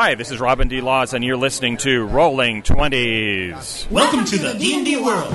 Hi, this is Robin D. Laws, and you're listening to Rolling Twenties. Welcome to the D&D world.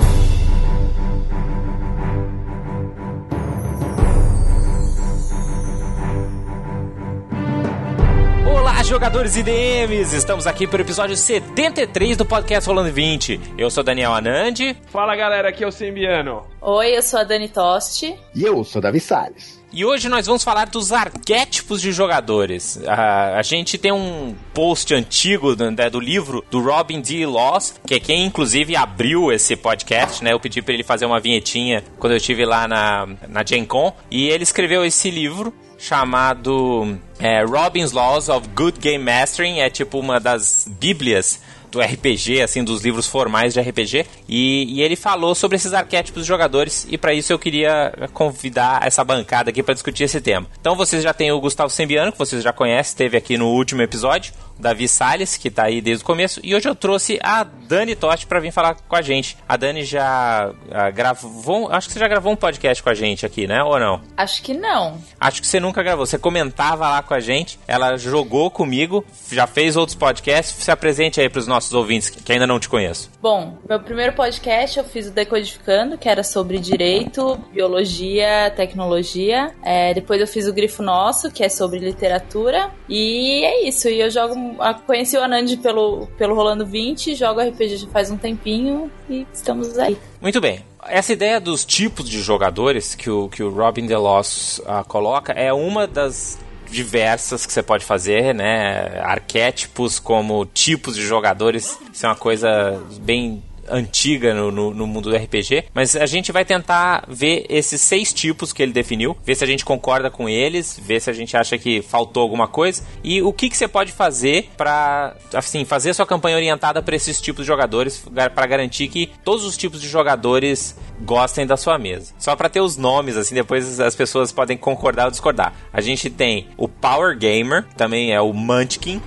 Olá, jogadores e DMs! Estamos aqui para o episódio 73 do podcast Rolando 20. Eu sou Daniel Anandi. Fala galera, aqui é o Simbiano. Oi, eu sou a Dani Tosti. E eu sou Davi Salles. E hoje nós vamos falar dos arquétipos de jogadores. A, a gente tem um post antigo do, né, do livro do Robin D. Laws, que é quem inclusive abriu esse podcast, né? Eu pedi para ele fazer uma vinhetinha quando eu estive lá na, na Gen Con. E ele escreveu esse livro chamado é, Robin's Laws of Good Game Mastering. É tipo uma das bíblias do RPG, assim, dos livros formais de RPG. E, e ele falou sobre esses arquétipos de jogadores. E para isso eu queria convidar essa bancada aqui para discutir esse tema. Então vocês já têm o Gustavo Sembiano, que vocês já conhecem, esteve aqui no último episódio. Davi Salles, que tá aí desde o começo. E hoje eu trouxe a Dani Totti para vir falar com a gente. A Dani já a, gravou. Acho que você já gravou um podcast com a gente aqui, né? Ou não? Acho que não. Acho que você nunca gravou. Você comentava lá com a gente. Ela jogou comigo, já fez outros podcasts. Se apresente aí pros nossos ouvintes que ainda não te conheço. Bom, meu primeiro podcast eu fiz o Decodificando, que era sobre direito, biologia, tecnologia. É, depois eu fiz o Grifo Nosso, que é sobre literatura. E é isso. E eu jogo. Conheci o Anand pelo, pelo Rolando 20, jogo RPG já faz um tempinho e estamos aí. Muito bem. Essa ideia dos tipos de jogadores que o, que o Robin DeLoss uh, coloca é uma das diversas que você pode fazer, né? Arquétipos como tipos de jogadores, isso é uma coisa bem antiga no, no, no, mundo do RPG, mas a gente vai tentar ver esses seis tipos que ele definiu, ver se a gente concorda com eles, ver se a gente acha que faltou alguma coisa e o que, que você pode fazer para assim fazer sua campanha orientada para esses tipos de jogadores, para garantir que todos os tipos de jogadores gostem da sua mesa. Só para ter os nomes, assim, depois as pessoas podem concordar ou discordar. A gente tem o Power Gamer, também é o Munchkin. Uh,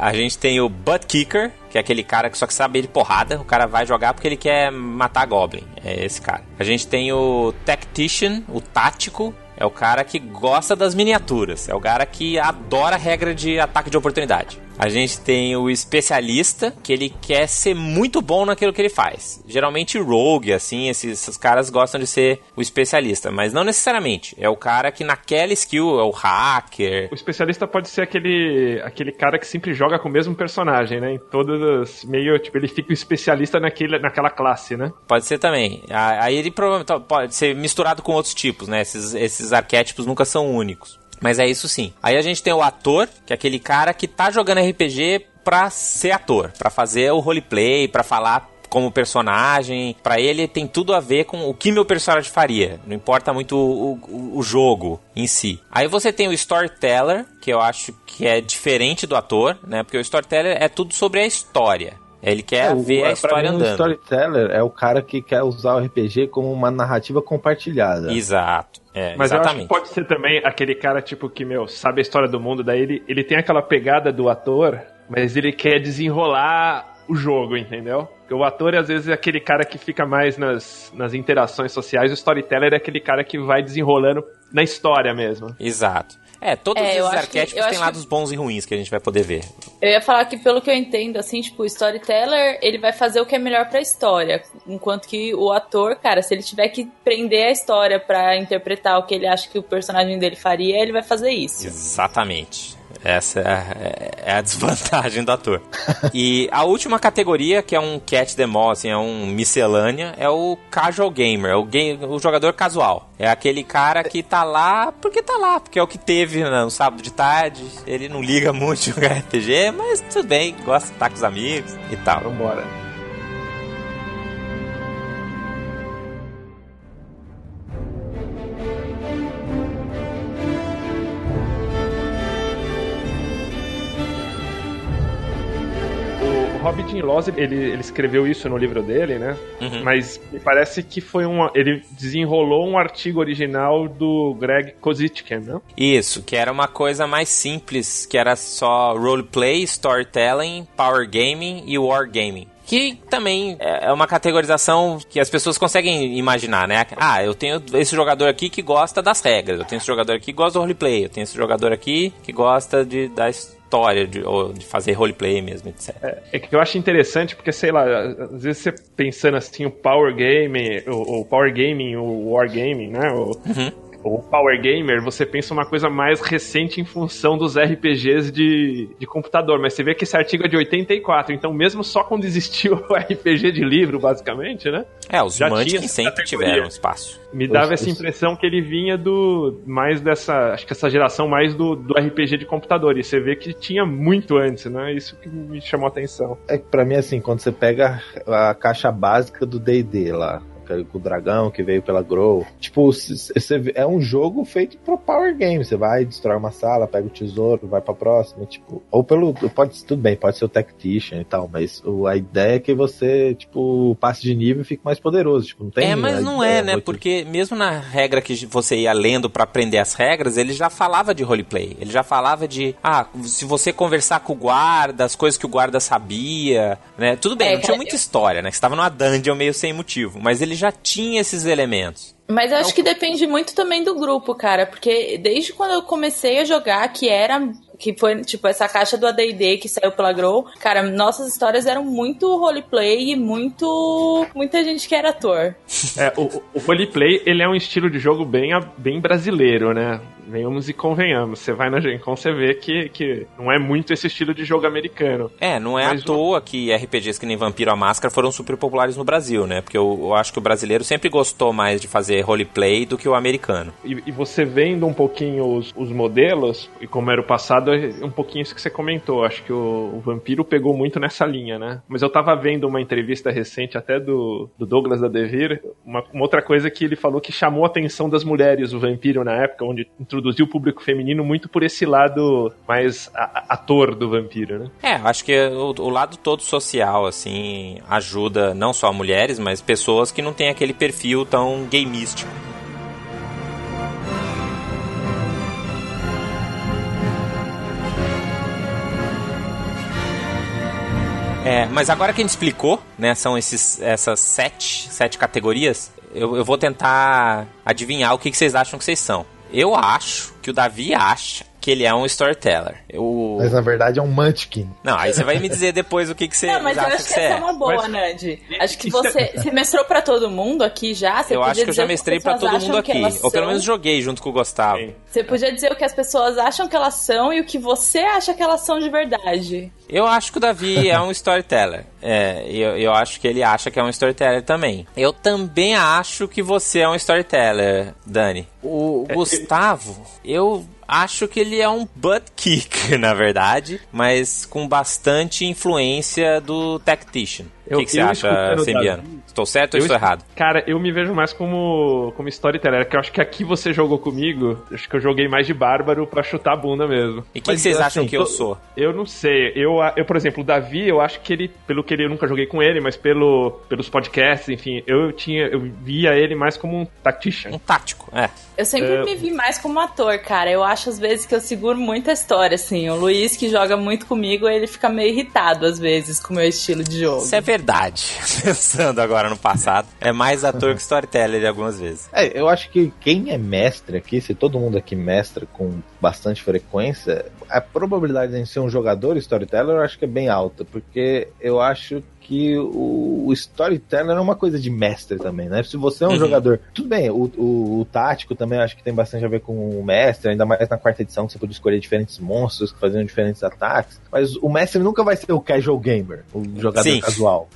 a gente tem o Butt Kicker, que é aquele cara que só que sabe de porrada. O cara vai jogar porque ele quer matar Goblin. É esse cara. A gente tem o Tactician, o tático. É o cara que gosta das miniaturas. É o cara que adora a regra de ataque de oportunidade. A gente tem o especialista, que ele quer ser muito bom naquilo que ele faz. Geralmente rogue, assim, esses, esses, caras gostam de ser o especialista, mas não necessariamente. É o cara que naquela skill é o hacker. O especialista pode ser aquele, aquele cara que sempre joga com o mesmo personagem, né? Em todas as. meio, tipo, ele fica o especialista naquele, naquela classe, né? Pode ser também. Aí ele provavelmente pode ser misturado com outros tipos, né? Esses, esses arquétipos nunca são únicos. Mas é isso sim. Aí a gente tem o ator, que é aquele cara que tá jogando RPG pra ser ator, pra fazer o roleplay, pra falar como personagem. Para ele tem tudo a ver com o que meu personagem faria. Não importa muito o, o, o, jogo em si. Aí você tem o storyteller, que eu acho que é diferente do ator, né? Porque o storyteller é tudo sobre a história. Ele quer é, ver a história mim, andando. O storyteller é o cara que quer usar o RPG como uma narrativa compartilhada. Exato. É, Mas exatamente. eu acho que pode ser também aquele cara, tipo, que, meu, sabe a história do mundo, daí ele, ele tem aquela pegada do ator, mas ele quer desenrolar o jogo, entendeu? Porque o ator, às vezes, é aquele cara que fica mais nas, nas interações sociais, o storyteller é aquele cara que vai desenrolando na história mesmo. Exato. É, todos é, esses arquétipos têm lados que... bons e ruins que a gente vai poder ver. Eu ia falar que, pelo que eu entendo, assim, tipo, o storyteller, ele vai fazer o que é melhor pra história. Enquanto que o ator, cara, se ele tiver que prender a história para interpretar o que ele acha que o personagem dele faria, ele vai fazer isso. Exatamente. Essa é a, é a, desvantagem do ator. e a última categoria, que é um catch them assim, é um miscelânea, é o casual gamer, é o, game, o jogador casual. É aquele cara que tá lá porque tá lá, porque é o que teve no sábado de tarde. Ele não liga muito jogar RPG, mas tudo bem, gosta de estar com os amigos e tal. Vambora. Robert Laws, ele, ele escreveu isso no livro dele, né? Uhum. Mas me parece que foi um. Ele desenrolou um artigo original do Greg Kozitkin, né? Isso, que era uma coisa mais simples, que era só roleplay, storytelling, power gaming e wargaming que também é uma categorização que as pessoas conseguem imaginar, né? Ah, eu tenho esse jogador aqui que gosta das regras, eu tenho esse jogador aqui que gosta do roleplay, eu tenho esse jogador aqui que gosta de, da, história, de, ou de fazer roleplay mesmo, etc. É, é, que eu acho interessante porque, sei lá, às vezes você pensando assim, o Power Game, o, o Power Gaming, o Wargaming, né? O, uhum o Power Gamer, você pensa uma coisa mais recente em função dos RPGs de, de computador, mas você vê que esse artigo é de 84, então mesmo só quando existiu o RPG de livro, basicamente, né? É, os Munchkin sempre tiveram espaço. Me dava essa impressão que ele vinha do mais dessa, acho que essa geração mais do, do RPG de computador, e você vê que tinha muito antes, né? Isso que me chamou a atenção. É que pra mim, assim, quando você pega a caixa básica do D&D lá, o dragão que veio pela Grow. Tipo, cê, é um jogo feito pro Power Game. Você vai, destrói uma sala, pega o tesouro, vai pra próxima, tipo. Ou pelo. Pode, tudo bem, pode ser o Tactician e tal, mas o, a ideia é que você, tipo, passe de nível e fique mais poderoso. Tipo, não tem. É, mas não é, né? Muito... Porque mesmo na regra que você ia lendo para aprender as regras, ele já falava de roleplay. Ele já falava de. Ah, se você conversar com o guarda, as coisas que o guarda sabia, né? Tudo bem, é, não tinha muita história, né? Que estava numa dungeon meio sem motivo. Mas ele já tinha esses elementos. Mas eu acho que depende muito também do grupo, cara, porque desde quando eu comecei a jogar, que era que foi, tipo, essa caixa do AD&D que saiu pela Grow, cara, nossas histórias eram muito roleplay e muito... muita gente que era ator. É, o, o roleplay, ele é um estilo de jogo bem, bem brasileiro, né? Venhamos e convenhamos. Você vai na Gen Con, você vê que, que não é muito esse estilo de jogo americano. É, não é Mas à toa que RPGs que nem Vampiro a Máscara foram super populares no Brasil, né? Porque eu, eu acho que o brasileiro sempre gostou mais de fazer roleplay do que o americano. E, e você vendo um pouquinho os, os modelos, e como era o passado, é um pouquinho isso que você comentou. Acho que o, o Vampiro pegou muito nessa linha, né? Mas eu tava vendo uma entrevista recente até do, do Douglas da Devir, uma, uma outra coisa que ele falou que chamou a atenção das mulheres, o Vampiro, na época, onde introduziu o público feminino muito por esse lado mais ator do vampiro, né? É, acho que o, o, lado todo social, assim, ajuda não só mulheres, mas pessoas que não têm aquele perfil tão gameístico. É, mas agora que a gente explicou, né, são esses, essas sete, sete categorias, eu, eu vou tentar adivinhar o que, que vocês acham que vocês são. Eu acho que o Davi acha que ele é um storyteller. Eu... Mas na verdade é um munchkin. Não, aí você vai me dizer depois o que, que você Não, mas acha eu acho que, que essa é uma boa, mas... Nandi. Acho que você, você mestrou pra todo mundo aqui já. Você eu acho que eu já mestrei pra todo mundo aqui. Ou pelo menos joguei junto com o Gustavo. Sim. Você podia dizer o que as pessoas acham que elas são e o que você acha que elas são de verdade. Eu acho que o Davi é um storyteller. É, eu, eu acho que ele acha que é um storyteller também. Eu também acho que você é um storyteller, Dani. O é, Gustavo, eu acho que ele é um butt kick, na verdade, mas com bastante influência do Tactician. O que, que você acha, Sembiano? Estou certo ou estou errado? Cara, eu me vejo mais como, como storyteller, que eu acho que aqui você jogou comigo, acho que eu joguei mais de bárbaro pra chutar a bunda mesmo. E quem vocês acham assim, que eu sou? Eu não sei. Eu, eu, por exemplo, o Davi, eu acho que ele, pelo que ele, eu nunca joguei com ele, mas pelo, pelos podcasts, enfim, eu tinha, eu via ele mais como um tactician. Um tático, é. Eu sempre é... me vi mais como ator, cara. Eu acho às vezes que eu seguro muita história, assim. O Luiz, que joga muito comigo, ele fica meio irritado às vezes com o meu estilo de jogo. Isso é verdade pensando agora no passado, é mais ator que storyteller algumas vezes. É, eu acho que quem é mestre aqui, se todo mundo aqui mestra com bastante frequência, a probabilidade de ser um jogador storyteller eu acho que é bem alta, porque eu acho que o, o storytelling é uma coisa de mestre também, né? Se você é um uhum. jogador. Tudo bem, o, o, o, tático também acho que tem bastante a ver com o mestre, ainda mais na quarta edição que você pode escolher diferentes monstros que faziam diferentes ataques. Mas o mestre nunca vai ser o casual gamer, o jogador Sim. casual.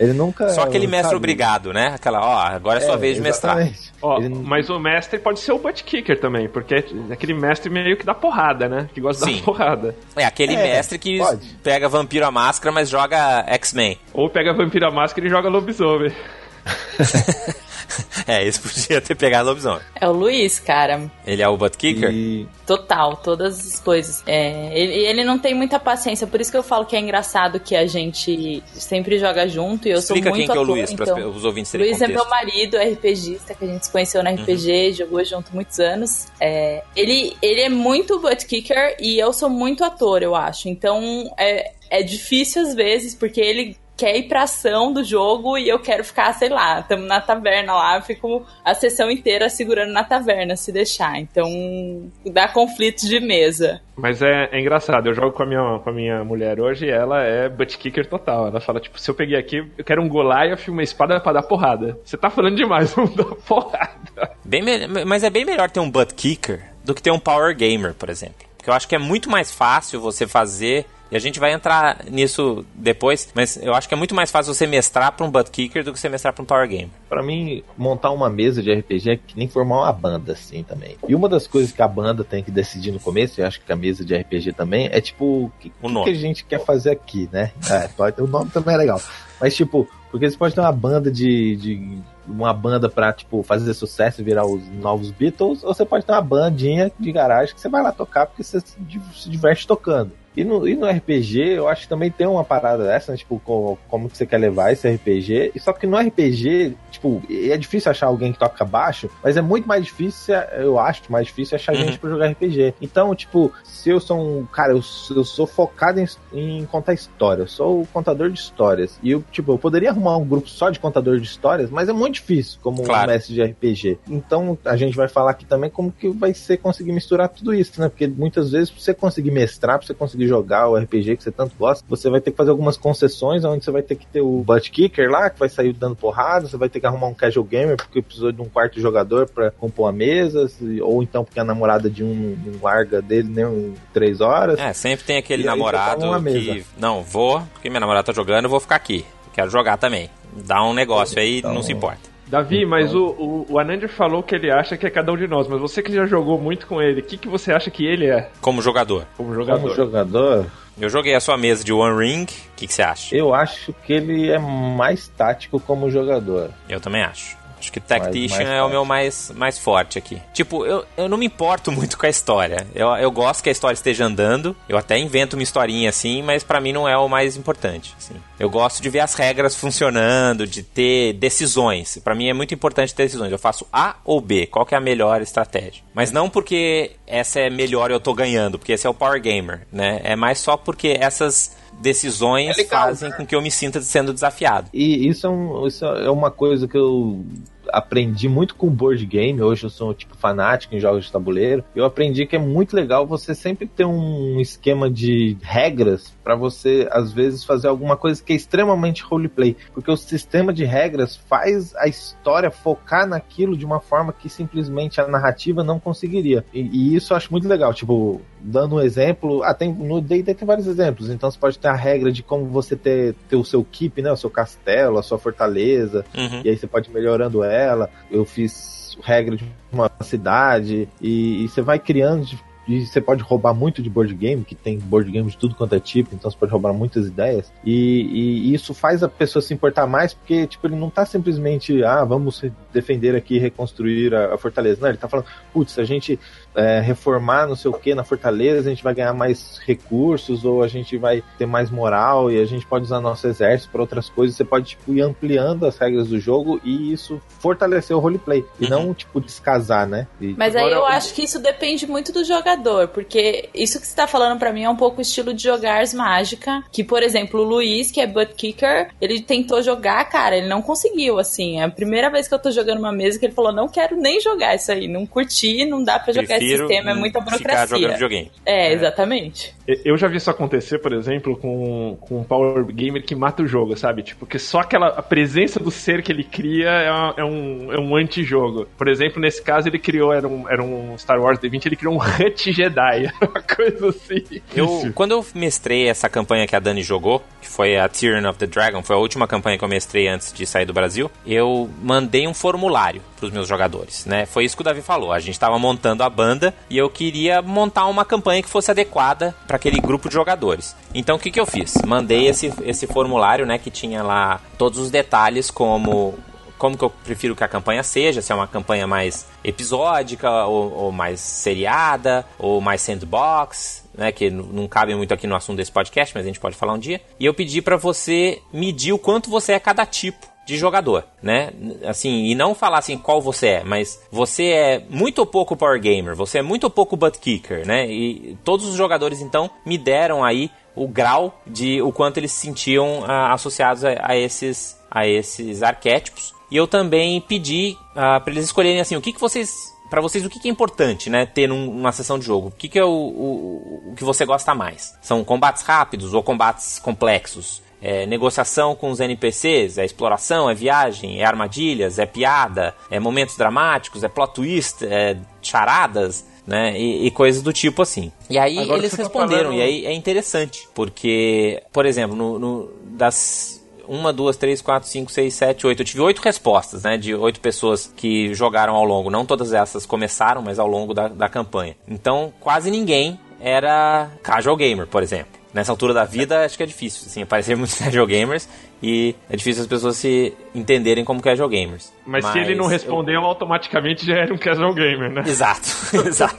Ele nunca. Só aquele mestre sabe. obrigado, né? Aquela, ó, agora é sua é, vez de mestrar. Ó, Ele... Mas o mestre pode ser o butt kicker também, porque é aquele mestre meio que dá porrada, né? Que gosta Sim. de dar porrada. É aquele é, mestre que pode. pega vampiro a máscara, mas joga X-Men. Ou pega Vampiro a Máscara e joga lobisomem. é, esse podia ter pegado lobisomem. É o Luiz, cara. Ele é o butt kicker? E... Total, todas as coisas. É, ele, ele não tem muita paciência, por isso que eu falo que é engraçado que a gente sempre joga junto e eu Explica sou muito quem ator, que é o Luiz, então, para os ouvintes terem Luiz contexto. é meu marido, RPGista, que a gente se conheceu na RPG, uhum. jogou junto muitos anos. É, ele, ele é muito butt kicker e eu sou muito ator, eu acho. Então, é, é difícil às vezes, porque ele quer ir pra ação do jogo e eu quero ficar, sei lá, estamos na taverna lá, fico a sessão inteira segurando na taverna, se deixar. Então, dá conflitos de mesa. Mas é, é, engraçado, eu jogo com a, minha, com a minha mulher hoje e ela é butt kicker total. Ela fala, tipo, se eu peguei aqui, eu quero um Goliath e uma espada pra dar porrada. Você tá falando demais, vamos dar porrada. Bem mas é bem melhor ter um butt kicker do que ter um power gamer, por exemplo. Porque eu acho que é muito mais fácil você fazer e a gente vai entrar nisso depois, mas eu acho que é muito mais fácil você mestrar para um butt kicker do que você mestrar para um power game. Para mim, montar uma mesa de RPG é que nem formar uma banda assim também. E uma das coisas que a banda tem que decidir no começo, eu acho que a mesa de RPG também, é tipo, o que, que, que, a gente quer fazer aqui, né? É, pode, o nome também é legal. Mas tipo, porque você pode ter uma banda de, de uma banda pra, tipo, fazer sucesso e virar os novos Beatles, ou você pode ter uma bandinha de garagem que você vai lá tocar porque você se diverte tocando. E no, e no RPG, eu acho que também tem uma parada dessa, né? Tipo, como, como que você quer levar esse RPG. E só que no RPG, tipo, é difícil achar alguém que toca baixo, mas é muito mais difícil, eu acho mais difícil achar uhum. gente pra jogar RPG. Então, tipo, se eu sou um. Cara, eu, eu sou focado em, em contar história, eu sou o contador de histórias. E eu, tipo, eu poderia arrumar um grupo só de contador de histórias, mas é muito difícil como claro. um mestre de RPG. Então, a gente vai falar aqui também como que vai ser conseguir misturar tudo isso, né? Porque muitas vezes, pra você conseguir mestrar, pra você conseguir conseguir jogar o RPG que você tanto gosta, você vai ter que fazer algumas concessões, onde você vai ter que ter o butt kicker lá, que vai sair dando porrada, você vai ter que arrumar um casual gamer, porque precisou de um quarto jogador para compor a mesa, ou então porque a namorada de um não larga dele nem um, três horas. É, sempre tem aquele namorado que, não, vou, porque minha namorada tá jogando, eu vou ficar aqui. Quero jogar também. Dá um negócio aí, então... não se importa. Davi, então... mas o, o, o Anand falou que ele acha que é cada um de nós, mas você que já jogou muito com ele, o que, que você acha que ele é? Como jogador. Como jogador. Como jogador. Eu joguei a sua mesa de One Ring, o que, que você acha? Eu acho que ele é mais tático como jogador. Eu também acho. Acho que Tactician mais, mais é o meu mais, mais forte aqui. Tipo, eu, eu não me importo muito com a história. Eu, eu gosto que a história esteja andando. Eu até invento uma historinha assim, mas para mim não é o mais importante. Assim. Eu gosto de ver as regras funcionando, de ter decisões. Para mim é muito importante ter decisões. Eu faço A ou B, qual que é a melhor estratégia. Mas não porque essa é melhor e eu tô ganhando, porque esse é o Power Gamer, né? É mais só porque essas decisões é fazem com que eu me sinta sendo desafiado. E isso é, um, isso é uma coisa que eu aprendi muito com board game. Hoje eu sou tipo fanático em jogos de tabuleiro. Eu aprendi que é muito legal você sempre ter um esquema de regras para você às vezes fazer alguma coisa que é extremamente roleplay, porque o sistema de regras faz a história focar naquilo de uma forma que simplesmente a narrativa não conseguiria. E, e isso eu acho muito legal. Tipo, dando um exemplo, ah, tem, no D&D tem vários exemplos. Então você pode ter a regra de como você ter, ter o seu keep, né, o seu castelo, a sua fortaleza, uhum. e aí você pode ir melhorando ela dela, eu fiz regra de uma cidade, e, e você vai criando e você pode roubar muito de board game, que tem board game de tudo quanto é tipo, então você pode roubar muitas ideias. E, e, isso faz a pessoa se importar mais, porque tipo, ele não tá simplesmente, ah, vamos defender aqui e reconstruir a, a, fortaleza. Não, ele tá falando, putz, a gente é, reformar não sei o que na fortaleza, a gente vai ganhar mais recursos, ou a gente vai ter mais moral, e a gente pode usar nosso exército para outras coisas. Você pode tipo, ir ampliando as regras do jogo e isso fortalecer o roleplay. E uhum. não, tipo, descasar, né? E, Mas aí eu acho que isso depende muito do jogador, porque isso que você tá falando para mim é um pouco o estilo de jogar mágica. Que, por exemplo, o Luiz, que é butt kicker, ele tentou jogar, cara, ele não conseguiu, assim. É a primeira vez que eu tô jogando uma mesa que ele falou: não quero nem jogar isso aí, não curti, não dá para jogar esse sistema, é muita burocracia. Ficar jogando videogame. É, exatamente. Eu já vi isso acontecer, por exemplo, com, com um Power Gamer que mata o jogo, sabe? Tipo, que só aquela a presença do ser que ele cria é, é um, é um anti-jogo. Por exemplo, nesse caso, ele criou, era um, era um Star Wars D20, ele criou um Hut Jedi. Uma coisa assim. Eu, quando eu mestrei essa campanha que a Dani jogou, que foi a Tyrion of the Dragon, foi a última campanha que eu mestrei antes de sair do Brasil, eu mandei um formulário para os meus jogadores, né? Foi isso que o Davi falou. A gente estava montando a banda e eu queria montar uma campanha que fosse adequada para aquele grupo de jogadores. Então o que, que eu fiz? Mandei esse, esse formulário, né, que tinha lá todos os detalhes como como que eu prefiro que a campanha seja, se é uma campanha mais episódica ou, ou mais seriada ou mais sandbox, né, que não cabe muito aqui no assunto desse podcast, mas a gente pode falar um dia. E eu pedi para você medir o quanto você é cada tipo de jogador, né? Assim, e não falar assim qual você é, mas você é muito ou pouco power gamer, você é muito ou pouco butt kicker, né? E todos os jogadores então me deram aí o grau de o quanto eles se sentiam ah, associados a, a, esses, a esses arquétipos. E eu também pedi ah, para eles escolherem assim, o que, que vocês para vocês o que, que, é importante, né, ter numa sessão de jogo? O que, que é o, o, o, que você gosta mais? São combates rápidos ou combates complexos? É negociação com os NPCs? É exploração? É viagem? É armadilhas? É piada? É momentos dramáticos? É plot twist? É charadas? Né? E, e, coisas do tipo assim. E aí Agora eles tá responderam, tá e aí é interessante, porque, por exemplo, no, no das uma, duas, três, quatro, cinco, seis, sete, oito. Eu tive oito respostas, né? De oito pessoas que jogaram ao longo. Não todas essas começaram, mas ao longo da, da campanha. Então, quase ninguém era casual gamer, por exemplo nessa altura da vida, acho que é difícil, assim, aparecer muitos casual gamers e é difícil as pessoas se entenderem como casual gamers. Mas, Mas se ele não respondeu, eu... automaticamente já era um casual gamer, né? Exato, exato.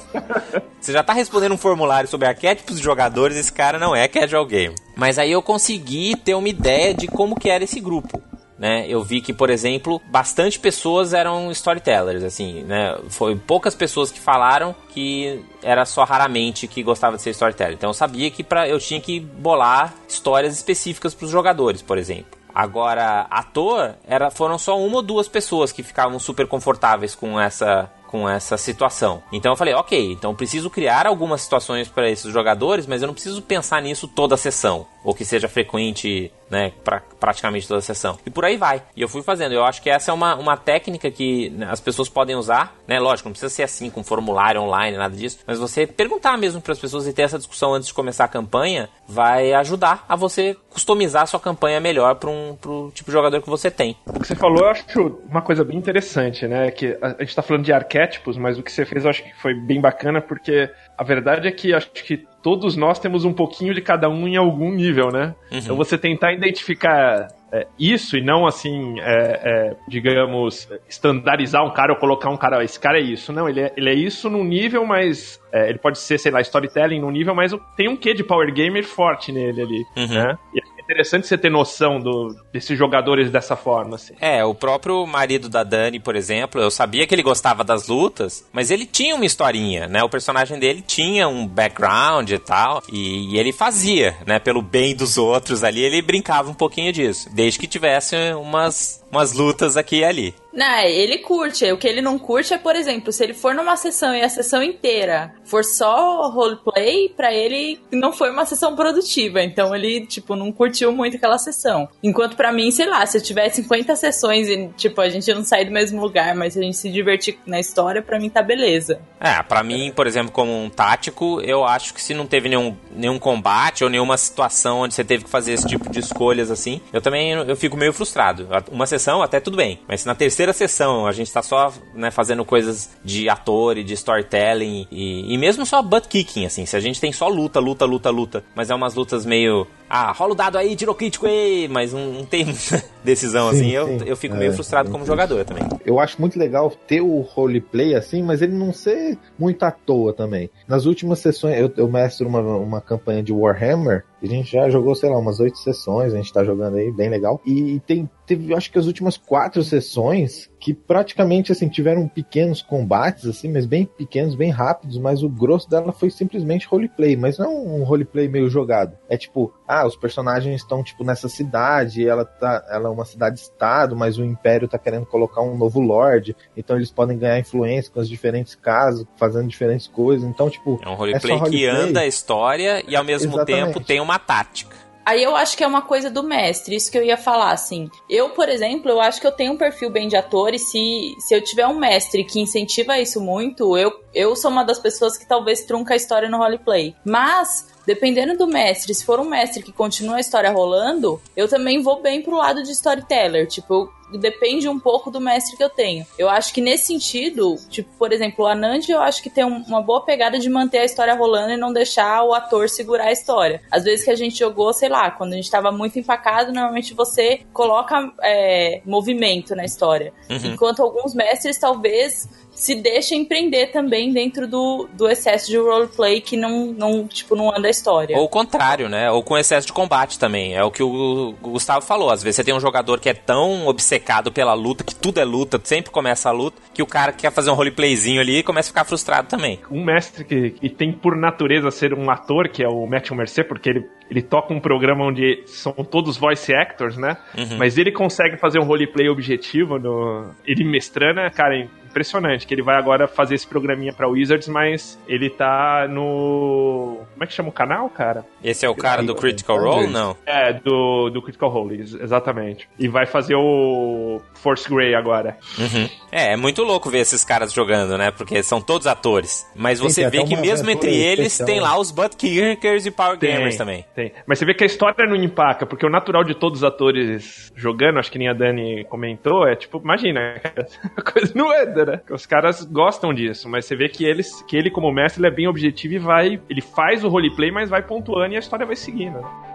Você já tá respondendo um formulário sobre arquétipos de jogadores, esse cara não é casual gamer. Mas aí eu consegui ter uma ideia de como que era esse grupo né? Eu vi que, por exemplo, bastante pessoas eram storytellers, assim, né? Foi poucas pessoas que falaram que era só raramente que gostava de ser storyteller. Então eu sabia que pra, eu tinha que bolar histórias específicas para os jogadores, por exemplo. Agora, ator, era, foram só uma ou duas pessoas que ficavam super confortáveis com essa com essa situação. Então eu falei, ok, então preciso criar algumas situações para esses jogadores, mas eu não preciso pensar nisso toda a sessão, ou que seja frequente né, pra, praticamente toda a sessão. E por aí vai. E eu fui fazendo. Eu acho que essa é uma, uma técnica que né, as pessoas podem usar, né? Lógico, não precisa ser assim com formulário online, nada disso, mas você perguntar mesmo para as pessoas e ter essa discussão antes de começar a campanha vai ajudar a você customizar a sua campanha melhor para um pro tipo de jogador que você tem. O que você falou, eu acho uma coisa bem interessante, né? Que a, gente está falando de arquétipos, mas o que você fez eu acho que foi bem bacana porque a verdade é que acho que todos nós temos um pouquinho de cada um em algum nível, né? Uhum. Então você tentar identificar é, isso e não assim, é, é, digamos, estandarizar um cara ou colocar um cara, esse cara é isso. Não, ele é, ele é isso num nível, mas é, ele pode ser, sei lá, storytelling num nível, mas tem um quê de power gamer forte nele ali, uhum. né? E interessante você ter noção do, desses jogadores dessa forma. Assim. É, o próprio marido da Dani, por exemplo, eu sabia que ele gostava das lutas, mas ele tinha uma historinha, né? O personagem dele tinha um background e tal, e, e ele fazia, né? Pelo bem dos outros ali, ele brincava um pouquinho disso, desde que tivesse umas, umas lutas aqui e ali. Não, ele curte. O que ele não curte é, por exemplo, se ele for numa sessão e a sessão inteira for só roleplay, para ele não foi uma sessão produtiva. Então ele, tipo, não curtiu muito aquela sessão. Enquanto para mim, sei lá, se eu tiver 50 sessões e, tipo, a gente não sair do mesmo lugar, mas a gente se divertir na história, para mim tá beleza. É, para mim, por exemplo, como um tático, eu acho que se não teve nenhum, nenhum combate ou nenhuma situação onde você teve que fazer esse tipo de escolhas assim, eu também eu fico meio frustrado. Uma sessão até tudo bem, mas na terceira terceira sessão, a gente tá só né, fazendo coisas de ator e de storytelling e, e mesmo só butt kicking, assim. Se a gente tem só luta, luta, luta, luta, mas é umas lutas meio. Ah, rola o dado aí, tirou crítico aí, mas não, não tem decisão sim, assim. Sim. Eu, eu fico é, meio frustrado como jogador também. Eu acho muito legal ter o roleplay assim, mas ele não ser muito à toa também. Nas últimas sessões, eu, eu mestro uma, uma campanha de Warhammer a gente já jogou, sei lá, umas oito sessões, a gente tá jogando aí, bem legal. E tem, teve, acho que as últimas quatro sessões que praticamente, assim, tiveram pequenos combates, assim, mas bem pequenos, bem rápidos, mas o grosso dela foi simplesmente roleplay, mas não um roleplay meio jogado. É tipo, ah, os personagens estão, tipo, nessa cidade, ela tá, ela é uma cidade-estado, mas o Império tá querendo colocar um novo Lorde, então eles podem ganhar influência com os diferentes casos, fazendo diferentes coisas, então, tipo... É um roleplay, é roleplay. que anda a história e ao mesmo Exatamente. tempo tem uma tática. Aí eu acho que é uma coisa do mestre, isso que eu ia falar, assim. Eu, por exemplo, eu acho que eu tenho um perfil bem de ator e se, se eu tiver um mestre que incentiva isso muito, eu, eu sou uma das pessoas que talvez trunca a história no roleplay. Mas dependendo do mestre, se for um mestre que continua a história rolando, eu também vou bem pro lado de storyteller. Tipo, depende um pouco do mestre que eu tenho. Eu acho que nesse sentido, tipo, por exemplo, a Nandi, eu acho que tem um, uma boa pegada de manter a história rolando e não deixar o ator segurar a história. Às vezes que a gente jogou, sei lá, quando a gente tava muito empacado, normalmente você coloca é, movimento na história. Uhum. Enquanto alguns mestres talvez se deixa empreender também dentro do, do excesso de roleplay que não, não, tipo, não anda a história. Ou o contrário, né? Ou com excesso de combate também. É o que o Gustavo falou. Às vezes você tem um jogador que é tão obcecado pela luta, que tudo é luta, sempre começa a luta, que o cara quer fazer um roleplayzinho ali e começa a ficar frustrado também. Um mestre que, que tem por natureza ser um ator, que é o Matthew Mercer, porque ele, ele toca um programa onde são todos voice actors, né? Uhum. Mas ele consegue fazer um roleplay objetivo no. Ele mestrando, é, cara, impressionante. Que ele vai agora fazer esse programinha pra Wizards, mas ele tá no. Como é que chama o canal, cara? Esse é o cara do Critical Role? Não. É, do, do Critical Role, ex- exatamente. E vai fazer o Force Grey agora. Uhum. É, é muito louco ver esses caras jogando, né? Porque são todos atores. Mas Tem, você tem vê que mesmo entre eles especial. tem lá os butt kickers e power gamers também. Tem. Mas você vê que a história não empaca, porque o natural de todos os atores jogando, acho que nem a Dani comentou, é tipo, imagina, cara, a coisa não né? Os caras gostam disso, mas você vê que, eles, que ele, como mestre, ele é bem objetivo e vai. Ele faz o roleplay, mas vai pontuando e a história vai seguindo. né?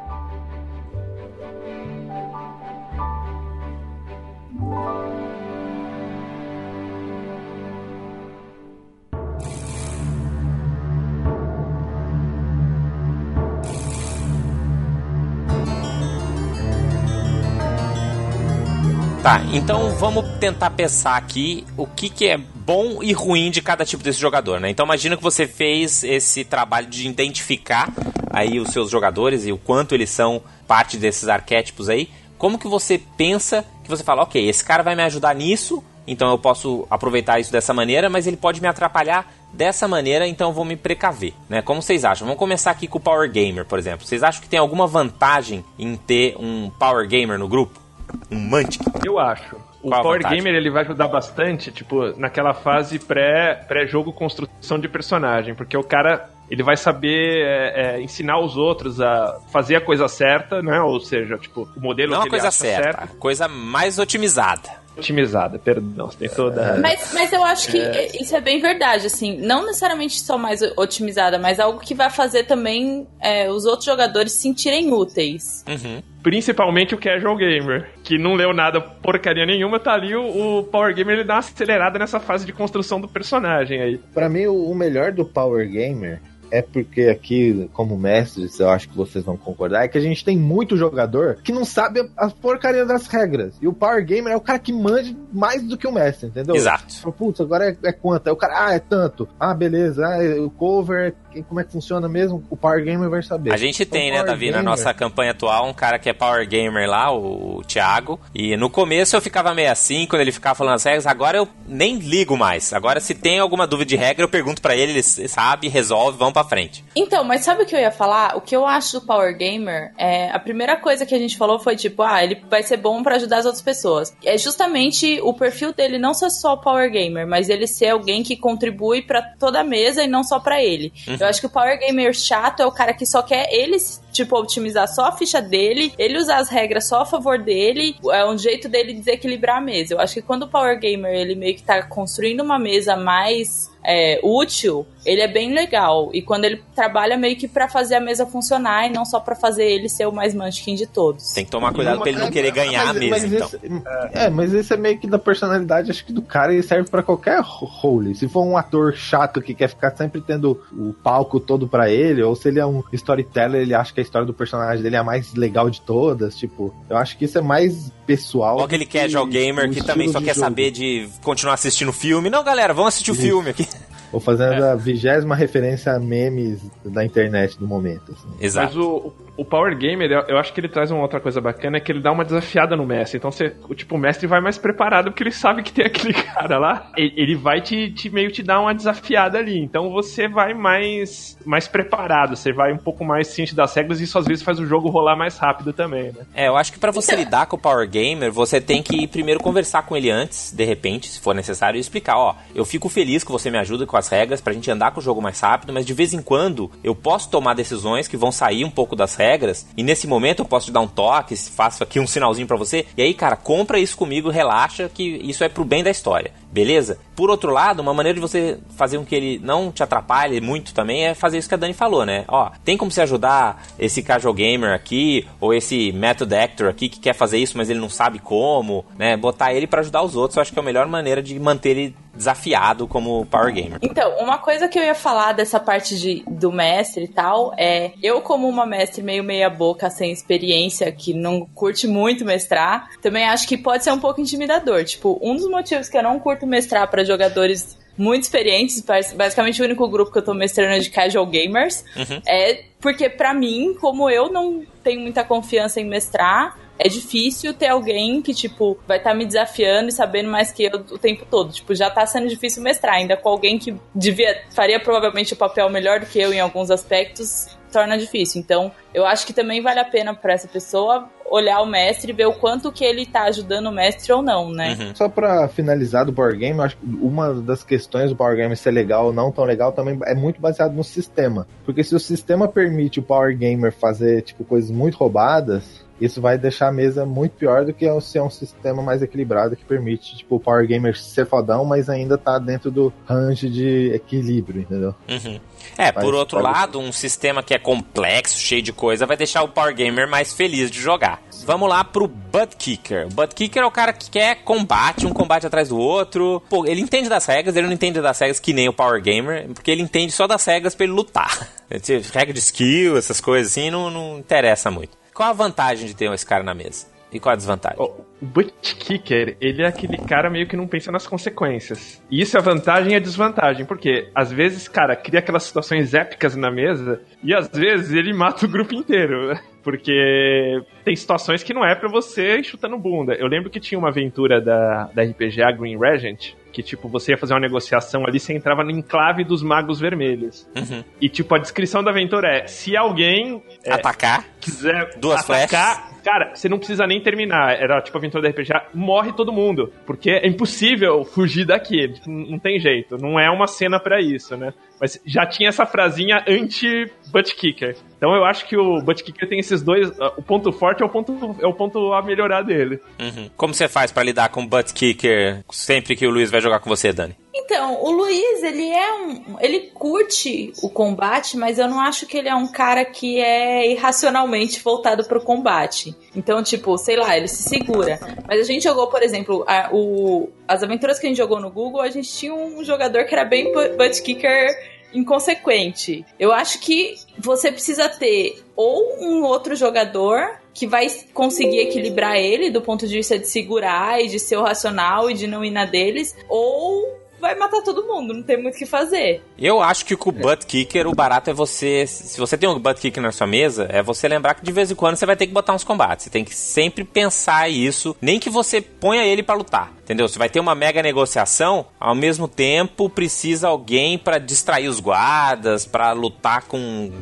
Tá, então vamos tentar pensar aqui o que, que é bom e ruim de cada tipo desse jogador, né? Então imagina que você fez esse trabalho de identificar aí os seus jogadores e o quanto eles são parte desses arquétipos aí. Como que você pensa que você fala, ok, esse cara vai me ajudar nisso, então eu posso aproveitar isso dessa maneira, mas ele pode me atrapalhar dessa maneira, então eu vou me precaver, né? Como vocês acham? Vamos começar aqui com o Power Gamer, por exemplo. Vocês acham que tem alguma vantagem em ter um Power Gamer no grupo? Um Mantic? Eu acho. O Qual a Power vantagem? Gamer ele vai ajudar bastante, tipo, naquela fase pré- pré-jogo construção de personagem, porque o cara ele vai saber é, é, ensinar os outros a fazer a coisa certa, né? Ou seja, tipo, o modelo Não é que uma ele coisa acha certa, certo, coisa mais otimizada. Otimizada, perdão, você tem toda. Mas, mas eu acho que isso é bem verdade, assim, não necessariamente só mais otimizada, mas algo que vai fazer também é, os outros jogadores se sentirem úteis. Uhum. Principalmente o casual gamer, que não leu nada porcaria nenhuma, tá ali o, o Power Gamer ele dá uma acelerada nessa fase de construção do personagem aí. Pra mim, o o melhor do Power Gamer é porque aqui, como mestres, eu acho que vocês vão concordar, é que a gente tem muito jogador que não sabe a porcaria das regras. E o Power Gamer é o cara que manja mais do que o mestre, entendeu? Exato. Putz, agora é, é quanto? Aí o cara, ah, é tanto. Ah, beleza. Ah, é- o cover, que- como é que funciona mesmo? O Power Gamer vai saber. A gente Então, tem, né, Davi, na Gamer- nossa campanha atual, um cara que é Power Gamer lá, o, o Thiago. E no começo eu ficava meio assim, quando ele ficava falando as regras, agora eu nem ligo mais. Agora, se tem alguma dúvida de regra, eu pergunto pra ele, ele sabe, resolve, vamos pra frente. Então, mas sabe o que eu ia falar? O que eu acho do Power Gamer é a primeira coisa que a gente falou foi tipo, ah, ele vai ser bom pra ajudar as outras pessoas. É justamente o perfil dele não ser só Power Gamer, mas ele ser alguém que contribui pra toda a mesa e não só pra ele. Eu acho que o Power Gamer chato é o cara que só quer ele tipo otimizar só a ficha dele, ele usar as regras só a favor dele, é um jeito dele desequilibrar a mesa. Eu acho que quando o Power Gamer ele meio que tá construindo uma mesa mais é, útil, ele é bem legal. E quando ele trabalha meio que pra fazer a mesa funcionar e não só pra fazer ele ser o mais munchkin de todos. Tem que tomar cuidado pra ele não querer ganhar mas, a mesa, mas então. esse- é, mas esse é meio que da personalidade, acho que do cara, ele serve pra qualquer ro- role. Se for um ator chato que quer ficar sempre tendo o palco todo pra ele, ou se ele é um storyteller, ele acha que a história do personagem dele é a mais legal de todas, tipo, eu acho que isso é mais pessoal. Ou aquele do que casual gamer que também só quer jogo. saber de continuar assistindo filme. Não, galera, vamos assistir o Isso. filme aqui. Ou fazendo a vigésima referência a memes da internet do momento. assim. Exato. Mas o, o Power Gamer, eu- eu acho que ele traz uma outra coisa bacana, é que ele dá uma desafiada no mestre. Então, você, o tipo, o mestre vai mais preparado porque ele sabe que tem aquele cara lá. Ele, ele vai te, te- meio te dar uma desafiada ali. Então, você vai mais, mais preparado, você vai um pouco mais ciente das regras e isso às vezes faz o jogo rolar mais rápido também, né? É, eu acho que pra você lidar com o Power Gamer, você tem que primeiro conversar com ele antes, de repente, se for necessário, e explicar, ó, eu fico feliz que você me ajuda com as regras pra gente andar com o jogo mais rápido, mas de vez em quando eu posso tomar decisões que vão sair um pouco das regras, e nesse momento eu posso te dar um toque, faço aqui um sinalzinho pra você, e aí, cara, compra isso comigo, relaxa, que isso é pro bem da história. Beleza? Por outro lado, uma maneira de você fazer com que ele não te atrapalhe muito também é fazer isso que a Dani falou, né? Ó, tem como você ajudar esse casual gamer aqui, ou esse method actor aqui que quer fazer isso, mas ele não sabe como, né? Botar ele pra ajudar os outros, eu acho que é a melhor maneira de manter ele desafiado como Power Gamer. Então, uma coisa que eu ia falar dessa parte de, do mestre e tal é eu, como uma mestre meio meia-boca, sem experiência, que não curte muito mestrar, também acho que pode ser um pouco intimidador. Tipo, um dos motivos que eu não curto mestrar para jogadores muito experientes, basicamente o único grupo que eu tô mestrando é de casual gamers, uhum. é porque para mim, como eu não tenho muita confiança em mestrar, é difícil ter alguém que, tipo, vai estar tá me desafiando e sabendo mais que eu o tempo todo. Tipo, já tá sendo difícil mestrar, ainda com alguém que devia, faria provavelmente o papel melhor do que eu em alguns aspectos, torna difícil. Então, eu acho que também vale a pena para essa pessoa olhar o mestre e ver o quanto que ele tá ajudando o mestre ou não, né? Uhum. Só para finalizar do Power Game, eu acho que uma das questões do Power Game ser legal ou não tão legal também é muito baseado no sistema. Porque se o sistema permite o Power Gamer fazer, tipo, coisas muito roubadas, isso vai deixar a mesa muito pior do que ser um sistema mais equilibrado que permite, tipo, o Power Gamer ser fodão, mas ainda tá dentro do range de equilíbrio, entendeu? Uhum. É, por outro lado, um sistema que é complexo, cheio de coisa, vai deixar o Power Gamer mais feliz de jogar. Vamos lá pro Butt Kicker. O Butt Kicker é o cara que quer combate, um combate atrás do outro. Pô, ele entende das regras, ele não entende das regras que nem o Power Gamer, porque ele entende só das regras para ele lutar. Regra de skill, essas coisas assim, não, não interessa muito. Qual a vantagem de ter esse cara na mesa? E qual a desvantagem? O Butt Kicker, ele é aquele cara meio que não pensa nas consequências. E isso é vantagem e a desvantagem, porque às vezes, cara, cria aquelas situações épicas na mesa e às vezes ele mata o grupo inteiro. Porque tem situações que não é para você ir chutando bunda. Eu lembro que tinha uma aventura da, da RPG a Green Regent, que, tipo, você ia fazer uma negociação ali, você entrava no enclave dos magos vermelhos. Uhum. E, tipo, a descrição da aventura é: se alguém é, atacar, quiser duas atacar, flechas. Cara, você não precisa nem terminar. Era tipo aventura da RPG, morre todo mundo. Porque é impossível fugir daqui. Não tem jeito. Não é uma cena para isso, né? Mas já tinha essa frasinha anti-butt kicker. Então eu acho que o butt kicker tem esses dois. Uh, o ponto forte é o ponto, é o ponto a melhorar dele. Uhum. Como você faz para lidar com o butt kicker sempre que o Luiz vai jogar com você, Dani? Então, o Luiz, ele é um. Ele curte o combate, mas eu não acho que ele é um cara que é irracionalmente voltado pro combate. Então, tipo, sei lá, ele se segura. Mas a gente jogou, por exemplo, a, o, as aventuras que a gente jogou no Google, a gente tinha um jogador que era bem butt kicker inconsequente. Eu acho que você precisa ter ou um outro jogador que vai conseguir equilibrar ele do ponto de vista de segurar e de ser o racional e de não ir na deles, ou vai matar todo mundo, não tem muito o que fazer. Eu acho que com o butt kicker, o barato é você. Se você tem um butt kicker na sua mesa, é você lembrar que de vez em quando você vai ter que botar uns combates. Você tem que sempre pensar isso, nem que você ponha ele para lutar. Entendeu? Você vai ter uma mega negociação, ao mesmo tempo precisa alguém para distrair os guardas, para lutar com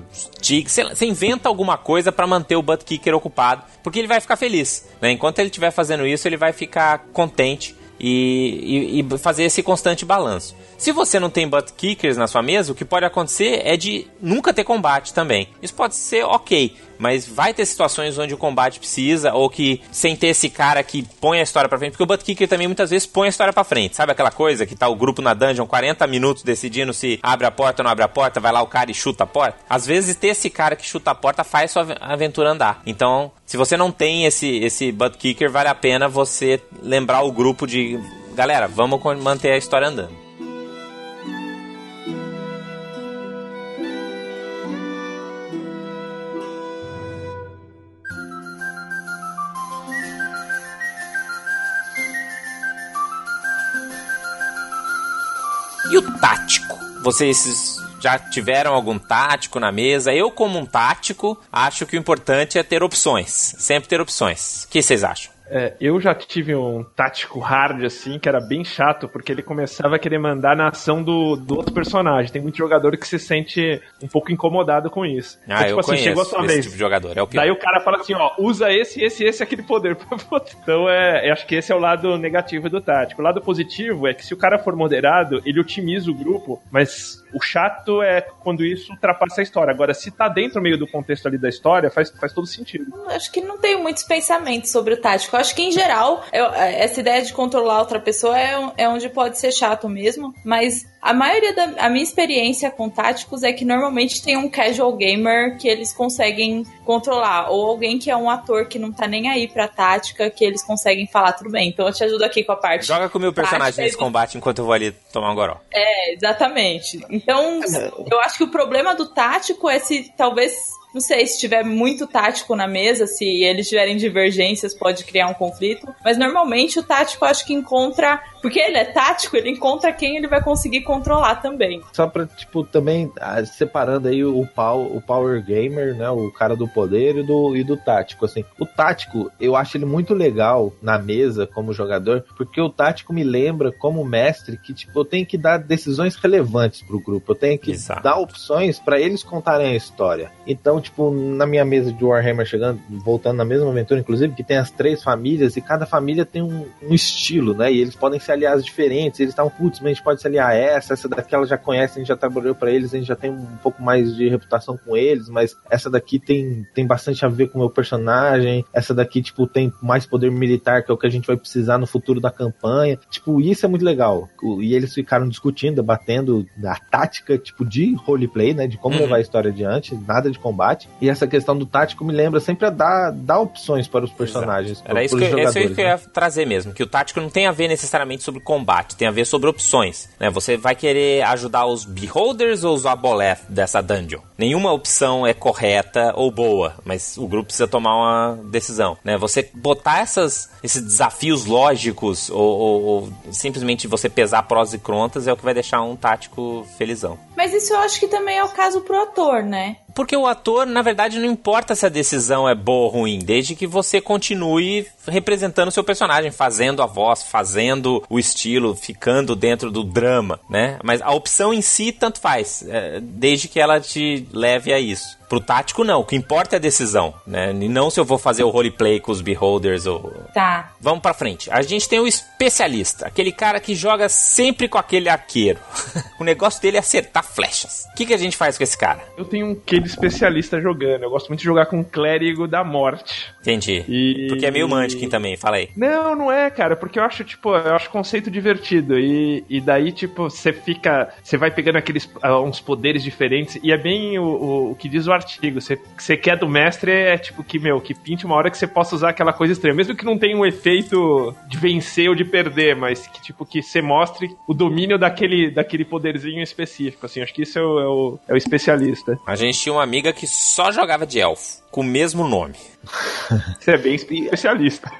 tigres. Você, você inventa alguma coisa para manter o butt kicker ocupado, porque ele vai ficar feliz. Né? Enquanto ele estiver fazendo isso, ele vai ficar contente e, e, e, fazer esse constante balanço. Se você não tem butt kickers na sua mesa, o que pode acontecer é de nunca ter combate também. Isso pode ser ok, mas vai ter situações onde o combate precisa, ou que sem ter esse cara que põe a história pra frente, porque o butt kicker também muitas vezes põe a história pra frente. Sabe aquela coisa que tá o grupo na dungeon 40 minutos decidindo se abre a porta ou não abre a porta, vai lá o cara e chuta a porta? Às vezes ter esse cara que chuta a porta faz sua aventura andar. Então, se você não tem esse, esse butt kicker, vale a pena você lembrar o grupo de galera, vamos manter a história andando. E o tático? Vocês já tiveram algum tático na mesa? Eu, como um tático, acho que o importante é ter opções. Sempre ter opções. O que vocês acham? É, eu já tive um tático hard, assim, que era bem chato, porque ele começava a querer mandar na ação do, do outro personagem. Tem muito jogador que se sente um pouco incomodado com isso. Ah, então, tipo eu assim, chegou a sua vez. Tipo jogador, é o pior. Daí o cara fala assim, ó, usa esse, esse, esse, aquele poder. então, é, eu acho que esse é o lado negativo do tático. O lado positivo é que se o cara for moderado, ele otimiza o grupo, mas o chato é quando isso ultrapassa a história. Agora, se tá dentro meio do contexto ali da história, faz, faz todo sentido. Acho que não tenho muitos pensamentos sobre o tático. Acho que, em geral, eu, essa ideia de controlar outra pessoa é, é onde pode ser chato mesmo, mas A maioria da a minha experiência com táticos é que normalmente tem um casual gamer que eles conseguem controlar, ou alguém que é um ator que não tá nem aí pra tática, que eles conseguem falar tudo bem. Então eu te ajudo aqui com a parte. Joga com o meu personagem tática nesse combate enquanto eu vou ali tomar um goró. É, exatamente. Então, eu acho que o problema do tático é se talvez. Não sei se tiver muito tático na mesa, se eles tiverem divergências, pode criar um conflito. Mas normalmente o tático acho que encontra. Porque ele é tático, ele encontra quem ele vai conseguir controlar também. Só pra, tipo, também ah, separando aí o, pow, o Power Gamer, né? O cara do poder e do, e do tático. Assim, o tático, eu acho ele muito legal na mesa como jogador, porque o tático me lembra, como mestre, que, tipo, eu tenho que dar decisões relevantes pro grupo. Eu tenho que Exato. dar opções pra eles contarem a história. Então, tipo, na minha mesa de Warhammer chegando, voltando na mesma aventura, inclusive, que tem as três famílias e cada família tem um, um estilo, né? E eles podem se aliar diferentes. Eles estavam, putz, mas a gente pode se aliar a essa, essa daqui ela já conhece, a gente já trabalhou pra eles, a gente já tem um pouco mais de reputação com eles, mas essa daqui tem, tem bastante a ver com o meu personagem. Essa daqui, tipo, tem mais poder militar, que é o que a gente vai precisar no futuro da campanha. Tipo, isso é muito legal. E eles ficaram discutindo, debatendo a tática, tipo, de roleplay, né? De como Uhum. levar a história adiante, nada de combate. E essa questão do tático me lembra sempre a dar, dar opções para os personagens. Era isso para que, eu- isso jogadores, que eu né? ia trazer mesmo, que o tático não tem a ver necessariamente sobre combate, tem a ver sobre opções. Né? Você vai querer ajudar os Beholders ou os Aboleth dessa dungeon. Nenhuma opção é correta ou boa, mas o grupo precisa tomar uma decisão. Né? Você botar essas, esses desafios lógicos ou, ou- ou simplesmente você pesar prós e contras é o que vai deixar um tático felizão. Mas isso eu acho que também é o caso pro ator, né? Porque o ator, na verdade, não importa se a decisão é boa ou ruim, desde que você continue representando o seu personagem, fazendo a voz, fazendo o estilo, ficando dentro do drama, né? Mas a opção em si, tanto faz, é, desde que ela te leve a isso. Pro tático, não. O que importa é a decisão, né? E não se eu vou fazer o roleplay com os beholders ou... Tá. Vamos pra frente. A gente tem o especialista, aquele cara que joga sempre com aquele arqueiro. o negócio dele é acertar flechas. O que, que a gente faz com esse cara? Eu tenho um quê de especialista jogando. Eu gosto muito de jogar com um clérigo da morte. Entendi. E- Porque é meio Munchkin também, fala aí. Não, não é, cara, porque eu acho, tipo, eu acho o conceito divertido. E, e daí, tipo, você fica. Você vai pegando aqueles ah, uns poderes diferentes. E é bem o, o, o que diz o artigo. Você, você quer do mestre é tipo que, meu, que pinte uma hora que você possa usar aquela coisa extrema. Mesmo que não tenha um efeito de vencer ou de perder, mas que, tipo, que você mostre o domínio daquele, daquele poderzinho específico. Assim, acho que isso é o, é o, é o especialista. A gente tinha uma amiga que só jogava de elfo, com o mesmo nome. Você é bem espe- especialista.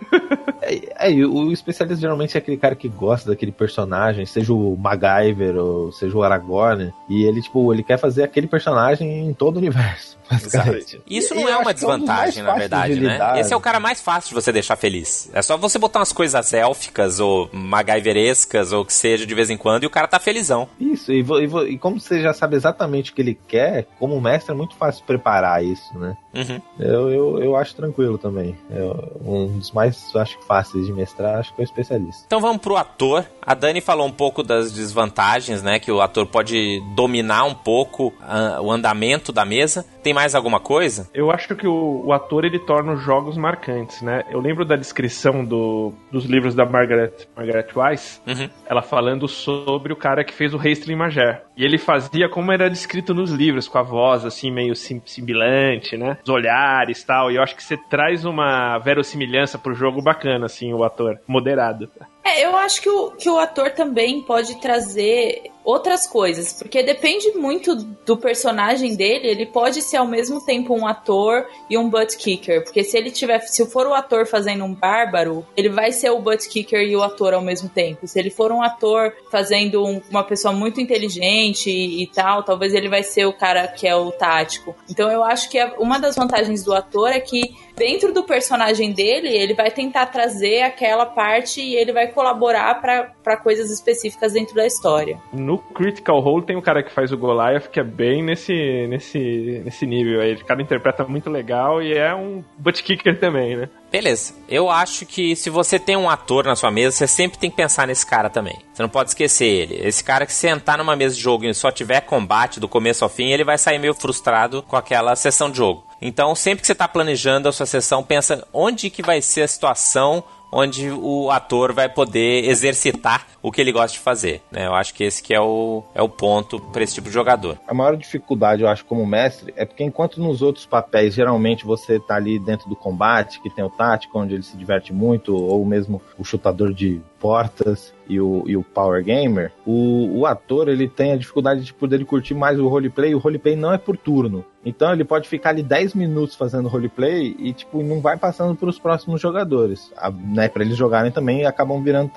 É, e o especialista geralmente é aquele cara que gosta daquele personagem, seja o MacGyver ou seja o Aragorn, e ele, tipo, ele quer fazer aquele personagem em todo o universo. basicamente. Isso não eu é uma é um desvantagem, na verdade, de né? lidar. Esse é o cara mais fácil de você deixar feliz. É só você botar umas coisas élficas ou MacGyverescas ou que seja de vez em quando e o cara tá felizão. Isso, e, vo- e vo- e como você já sabe exatamente o que ele quer, como mestre é muito fácil preparar isso, né? Uhum. Eu, eu, eu acho tranquilo também. Eu- um dos mais, acho fáceis de mestrar, acho que é o especialista. Então vamos pro ator. A Dani falou um pouco das desvantagens, né? Que o ator pode dominar um pouco ah, o andamento da mesa. Tem mais alguma coisa? Eu acho que o, o ator ele torna os jogos marcantes, né? Eu lembro da descrição do, dos livros da Margaret, Margaret Weiss, Uhum. ela falando sobre o cara que fez o Rei Strimagé. E ele fazia como era descrito nos livros, com a voz assim meio sim- simbilante, né? Os olhares e tal. E eu acho que você traz uma verossimilhança pro jogo bacana, assim, o ator, moderado. É, eu acho que o, que o ator também pode trazer outras coisas, porque depende muito do personagem dele, ele pode ser ao mesmo tempo um ator e um butt kicker, porque se ele tiver, se for o ator fazendo um bárbaro, ele vai ser o butt kicker e o ator ao mesmo tempo. Se ele for um ator fazendo um- uma pessoa muito inteligente e, e tal, talvez ele vai ser o cara que é o tático. Então eu acho que a- uma das vantagens do ator é que dentro do personagem dele, ele vai tentar trazer aquela parte e ele vai colaborar para coisas específicas dentro da história. No Critical Role tem o cara que faz o Goliath, que é bem nesse, nesse, nesse nível aí. O cara interpreta muito legal e é um butt kicker também, né? Beleza. Eu acho que se você tem um ator na sua mesa, você sempre tem que pensar nesse cara também. Você não pode esquecer ele. Esse cara que sentar numa mesa de jogo e só tiver combate do começo ao fim, ele vai sair meio frustrado com aquela sessão de jogo. Então, sempre que você está planejando a sua sessão, pensa onde que vai ser a situação onde o ator vai poder exercitar o que ele gosta de fazer. Né? Eu acho que esse que é o, é o ponto para esse tipo de jogador. A maior dificuldade, eu acho, como mestre, é porque enquanto nos outros papéis, geralmente você tá ali dentro do combate, que tem o tático, onde ele se diverte muito, ou mesmo o chutador de portas e o, e o Power Gamer, o, o ator ele tem a dificuldade de poder curtir mais o roleplay. O roleplay não é por turno. Então ele pode ficar ali 10 minutos fazendo roleplay e tipo não vai passando para os próximos jogadores, a, né, para eles jogarem também acabam virando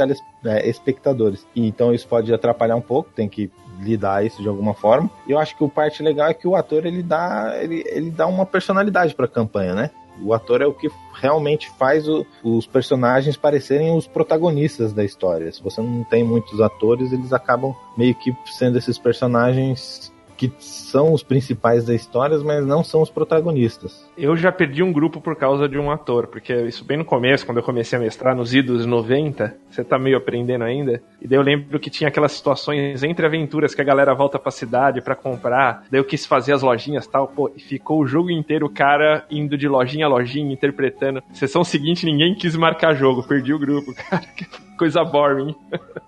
telespectadores. É, e, então isso pode atrapalhar um pouco, tem que lidar isso de alguma forma. Eu acho que o parte legal é que o ator ele dá ele, ele dá uma personalidade para a campanha, né? O ator é o que realmente faz o, os personagens parecerem os protagonistas da história. Se você não tem muitos atores, eles acabam meio que sendo esses personagens que são os principais da história, mas não são os protagonistas. Eu já perdi um grupo por causa de um ator, porque isso bem no começo, quando eu comecei a mestrar nos idos 90, você tá meio aprendendo ainda, e daí eu lembro que tinha aquelas situações entre aventuras que a galera volta pra cidade para comprar, daí eu quis fazer as lojinhas tal, pô, e ficou o jogo inteiro o cara indo de lojinha a lojinha, interpretando. Sessão seguinte, ninguém quis marcar jogo, perdi o grupo, cara, que coisa boring.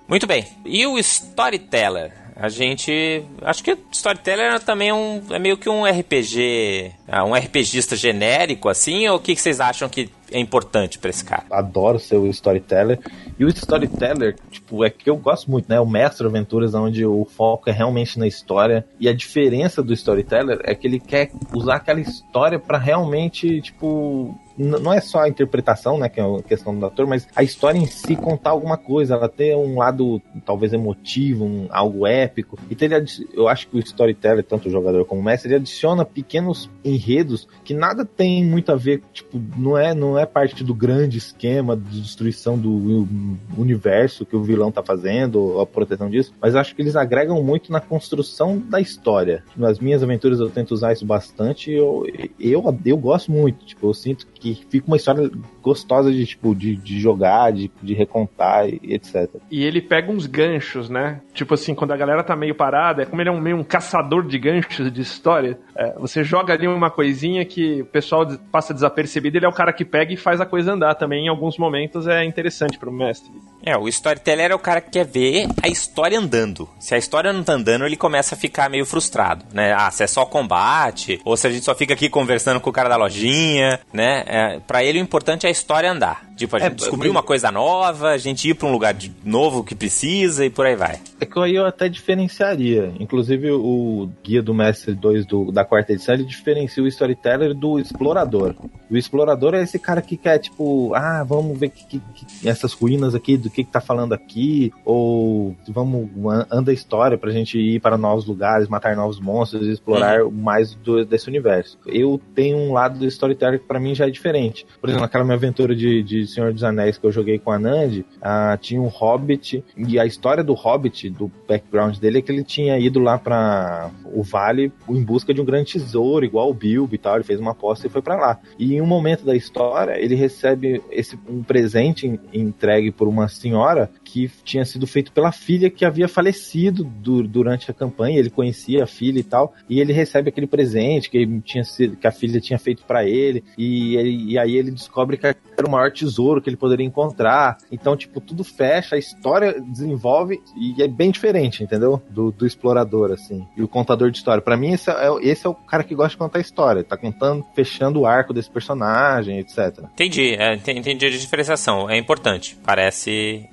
Muito bem. E o Storyteller? A gente. Acho que Storyteller também é, um, é meio que um RPG. Ah, um RPGista genérico, assim, ou o que, que vocês acham que é importante para esse cara? Adoro ser o storyteller. E o storyteller, tipo, é que eu gosto muito, né? O mestre aventuras, onde o foco é realmente na história. E a diferença do storyteller é que ele quer usar aquela história para realmente, tipo, não é só a interpretação, né, que é a questão do ator, mas a história em si contar alguma coisa, ela ter um lado talvez emotivo, um, algo épico. Então ele, eu acho que o storyteller, tanto o jogador como o mestre, ele adiciona pequenos enredos que nada tem muito a ver, tipo, não é, não é parte do grande esquema de destruição do universo que o vilão tá fazendo, a proteção disso, mas acho que eles agregam muito na construção da história. Nas minhas aventuras eu tento usar isso bastante e eu, eu, eu gosto muito, tipo, eu sinto que fica uma história gostosa de, tipo, de, de jogar, de, de recontar e etc. E ele pega uns ganchos, né? Tipo assim, quando a galera tá meio parada, é como ele é um, meio um caçador de ganchos de história. É, você joga ali uma coisinha que o pessoal passa desapercebido, ele é o cara que pega e faz a coisa andar também. Em alguns momentos é interessante pro mestre. É, o storyteller é o cara que quer ver a história andando. Se a história não tá andando, ele começa a ficar meio frustrado, né? Ah, se é só combate, ou se a gente só fica aqui conversando com o cara da lojinha, né? É, para ele o importante é a história andar. Tipo, a é, gente é, descobrir uma coisa nova, a gente ir para um lugar de novo que precisa e por aí vai. É que aí eu até diferenciaria. Inclusive, o Guia do Mestre 2 do, da quarta edição, ele diferencia o storyteller do explorador. O explorador é esse cara que quer, tipo, ah, vamos ver que, que, que essas ruínas aqui, do que, que tá falando aqui, ou vamos, anda a história pra gente ir para novos lugares, matar novos monstros e explorar uhum. mais do, desse universo. Eu tenho um lado do storyteller que pra mim já é diferente. Por exemplo, naquela minha aventura de, de Senhor dos Anéis que eu joguei com a Nandi, ah, tinha um hobbit, e a história do hobbit, do background dele, é que ele tinha ido lá para o vale em busca de um grande tesouro, igual o Bilbo e tal. Ele fez uma aposta e foi para lá. E em um momento da história, ele recebe esse um presente entregue por uma senhora que tinha sido feito pela filha que havia falecido do, durante a campanha. Ele conhecia a filha e tal, e ele recebe aquele presente que, tinha sido, que a filha tinha feito para ele, e, ele, e aí ele descobre que era o maior tesouro que ele poderia encontrar. Então, tipo, tudo fecha, a história desenvolve e é bem diferente, entendeu? Do, do explorador, assim, e o contador de história. para mim, esse é, esse é o cara que gosta de contar história, tá contando, fechando o arco desse personagem, etc. Entendi, é, entendi a diferenciação, é importante. Parece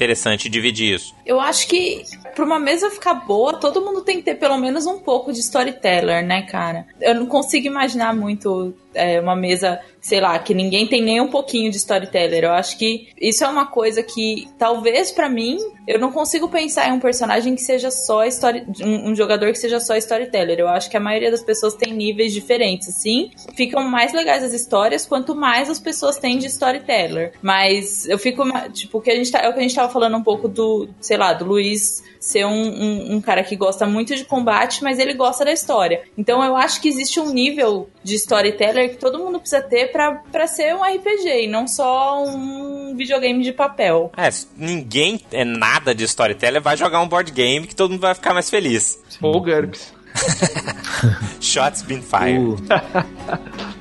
interessante dividir isso. Eu acho que para uma mesa ficar boa, todo mundo tem que ter pelo menos um pouco de storyteller, né, cara? Eu não consigo imaginar muito é, uma mesa, sei lá, que ninguém tem nem um pouquinho de storyteller. Eu acho que isso é uma coisa que, talvez para mim, eu não consigo pensar em um personagem que seja só story, um, um, jogador que seja só storyteller. Eu acho que a maioria das pessoas tem níveis diferentes, assim. Ficam mais legais as histórias quanto mais as pessoas têm de storyteller. Mas eu fico, tipo, que a gente tá, é o que a gente tava falando um pouco do, sei lá, do Luiz ser um, um, um, cara que gosta muito de combate, mas ele gosta da história. Então eu acho que existe um nível de storyteller que todo mundo precisa ter para ser um RPG e não só um videogame de papel. É, ninguém é nada de storyteller vai jogar um board game que todo mundo vai ficar mais feliz. Ou GURPS. Shots been fired. Uh.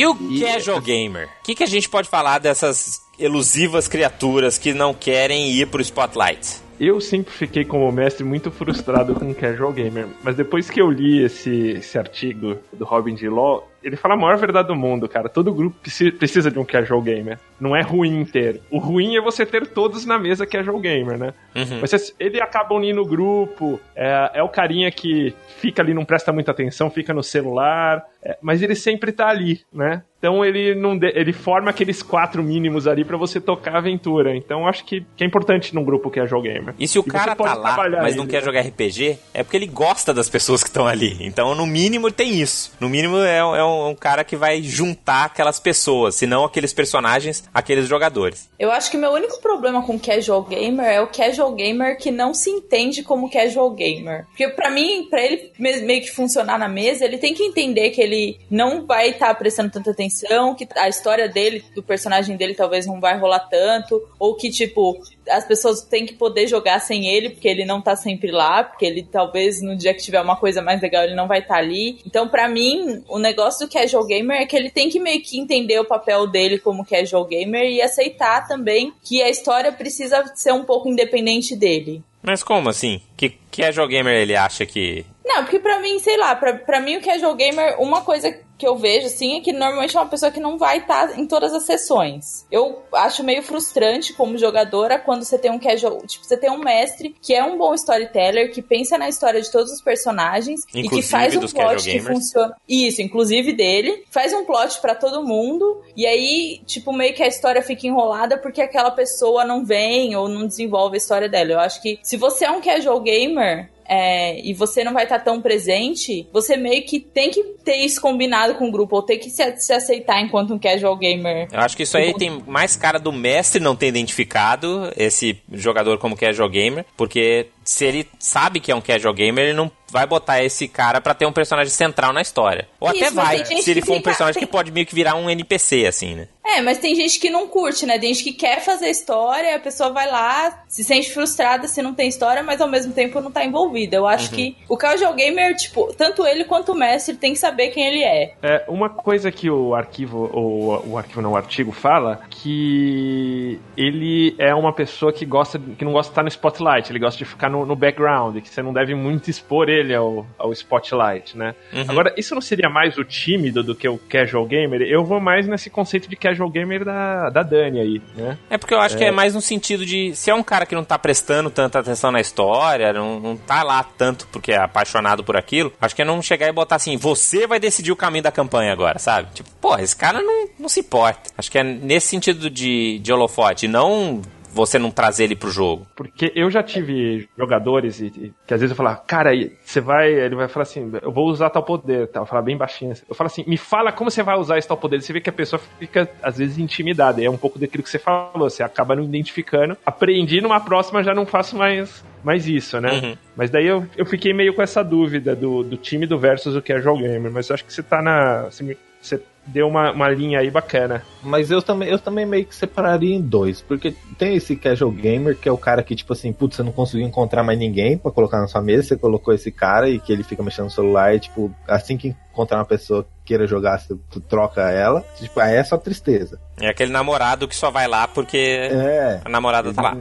E o e... casual gamer? O que, que a gente pode falar dessas elusivas criaturas que não querem ir pro spotlight? Eu sempre fiquei como mestre muito frustrado com o casual gamer, mas depois que eu li esse, esse artigo do Robin de Law, ele fala a maior verdade do mundo, cara. Todo grupo precisa de um casual gamer. Não é ruim ter. O ruim é você ter todos na mesa casual gamer, né? Uhum. Ele acaba unindo o grupo, é, é o carinha que fica ali, não presta muita atenção, fica no celular, é, mas ele sempre tá ali, né? Então ele não de, ele forma aqueles quatro mínimos ali para você tocar a aventura. Então acho que, que é importante num grupo que é jogo gamer. E se o e cara tá lá, mas não quer jogar RPG, é porque ele gosta das pessoas que estão ali. Então no mínimo tem isso. No mínimo é, é um, um, cara que vai juntar aquelas pessoas, se não aqueles personagens, aqueles jogadores. Eu acho que meu único problema com casual gamer é o casual gamer que não se entende como casual gamer. Porque para mim, para ele meio que funcionar na mesa, ele tem que entender que ele não vai estar tá prestando tanta atenção, que a história dele, do personagem dele, talvez não vai rolar tanto, ou que, tipo, as pessoas têm que poder jogar sem ele, porque ele não tá sempre lá, porque ele talvez no dia que tiver uma coisa mais legal ele não vai estar tá ali. Então, para mim, o negócio do casual gamer é que ele tem que meio que entender o papel dele como casual gamer e aceitar também que a história precisa ser um pouco independente dele. Mas como assim? Que casual gamer ele acha que. Não, porque pra mim, sei lá, pra, pra mim o casual gamer, uma coisa que eu vejo, assim, é que normalmente é uma pessoa que não vai estar tá em todas as sessões. Eu acho meio frustrante como jogadora quando você tem um casual, tipo, você tem um mestre que é um bom storyteller, que pensa na história de todos os personagens inclusive e que faz um plot que funciona. Isso, inclusive dele, faz um plot para todo mundo e aí, tipo, meio que a história fica enrolada porque aquela pessoa não vem ou não desenvolve a história dela. Eu acho que se você é um casual gamer, é, e você não vai estar tão presente, você meio que tem que ter isso combinado com o grupo, ou ter que se, se aceitar enquanto um casual gamer. Eu acho que isso aí tem mais cara do mestre não ter identificado esse jogador como casual gamer, porque se ele sabe que é um casual gamer, ele não vai botar esse cara para ter um personagem central na história. Ou Isso, até vai, se ele for um personagem tem... que pode meio que virar um NPC, assim, né? É, mas tem gente que não curte, né? Tem gente que quer fazer história, a pessoa vai lá, se sente frustrada se não tem história, mas ao mesmo tempo não tá envolvida. Eu acho uhum. que o casual gamer, tipo, tanto ele quanto o mestre tem que saber quem ele é. É, uma coisa que o arquivo, ou o arquivo não, o artigo fala, que ele é uma pessoa que gosta, que não gosta de estar no spotlight, ele gosta de ficar no, no background, que você não deve muito expor ele ele ao, ao spotlight, né? Uhum. Agora, isso não seria mais o tímido do que o casual gamer? Eu vou mais nesse conceito de casual gamer da, da Dani aí, né? É porque eu acho é... que é mais no sentido de se é um cara que não tá prestando tanta atenção na história, não, não tá lá tanto porque é apaixonado por aquilo, acho que é não chegar e botar assim, você vai decidir o caminho da campanha agora, sabe? Tipo, pô, esse cara não, não se importa. Acho que é nesse sentido de, de holofote, não você não trazer ele pro jogo? Porque eu já tive jogadores e, e que às vezes eu falar, cara, você vai, ele vai falar assim, eu vou usar tal poder, tal, falar bem baixinho. Eu falo assim, me fala como você vai usar esse tal poder. Você vê que a pessoa fica às vezes intimidada. É um pouco daquilo que você falou, você acaba não identificando. Aprendi numa próxima já não faço mais mais isso, né? Uhum. Mas daí eu, eu fiquei meio com essa dúvida do, do time do versus o que é jogo gamer. Mas eu acho que você tá na. Você, você deu uma, uma linha aí bacana. Mas eu também, eu também meio que separaria em dois, porque tem esse casual gamer que é o cara que, tipo assim, putz, você não conseguiu encontrar mais ninguém para colocar na sua mesa, você colocou esse cara e que ele fica mexendo no celular e, tipo, assim que encontrar uma pessoa queira jogar, você troca ela, tipo, aí é só tristeza. É aquele namorado que só vai lá porque é, a namorada tá lá.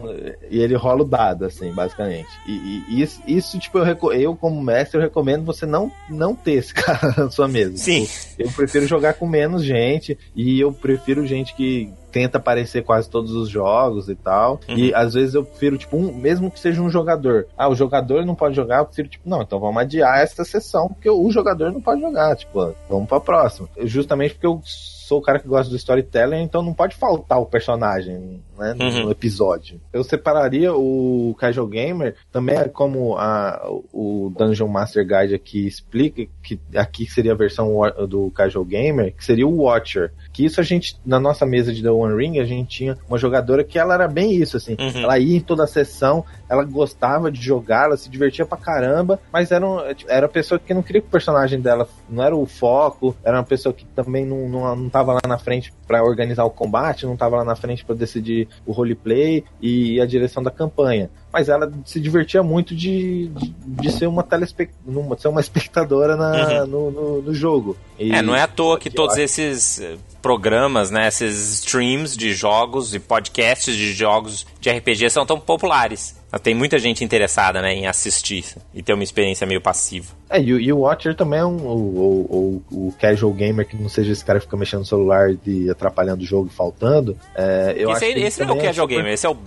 E ele rola o dado, assim, basicamente. E, e isso, isso, tipo, eu, eu, como mestre, eu recomendo você não, não ter esse cara na sua mesa. Sim. Tipo, eu prefiro jogar com menos gente e eu prefiro gente que tenta aparecer quase todos os jogos e tal. Uhum. E às vezes eu prefiro, tipo, um, mesmo que seja um jogador. Ah, o jogador não pode jogar, eu prefiro, tipo, não, então vamos adiar essa sessão, porque o jogador não pode jogar. Tipo, vamos pra próxima. Justamente porque eu sou o cara que gosta do storytelling, então não pode faltar o personagem né, no uhum. episódio. Eu separaria o Casual Gamer também é como a, o Dungeon Master Guide aqui explica, que aqui seria a versão do Casual Gamer, que seria o Watcher. Que isso a gente, na nossa mesa de The One Ring, a gente tinha uma jogadora que ela era bem isso, assim. Uhum. Ela ia em toda a sessão, ela gostava de jogar, ela se divertia pra caramba, mas era, um, era uma pessoa que não queria que o personagem dela não era o foco, era uma pessoa que também não, não, não tava lá na frente para organizar o combate, não tava lá na frente para decidir o roleplay e a direção da campanha. Mas ela se divertia muito de, de, de ser uma telespect... ser uma espectadora na, uhum. no, no, no, jogo. E é, não é à toa que todos esses eh, programas, né, esses streams de jogos e podcasts de jogos de RPG são tão populares. Tem muita gente interessada né, em assistir e ter uma experiência meio passiva. É, e, e o Watcher também é um, o, o, o, casual gamer que não seja esse cara que fica mexendo no celular e atrapalhando o jogo e faltando. É, eu esse acho aí, esse é o casual é super... gamer, esse é o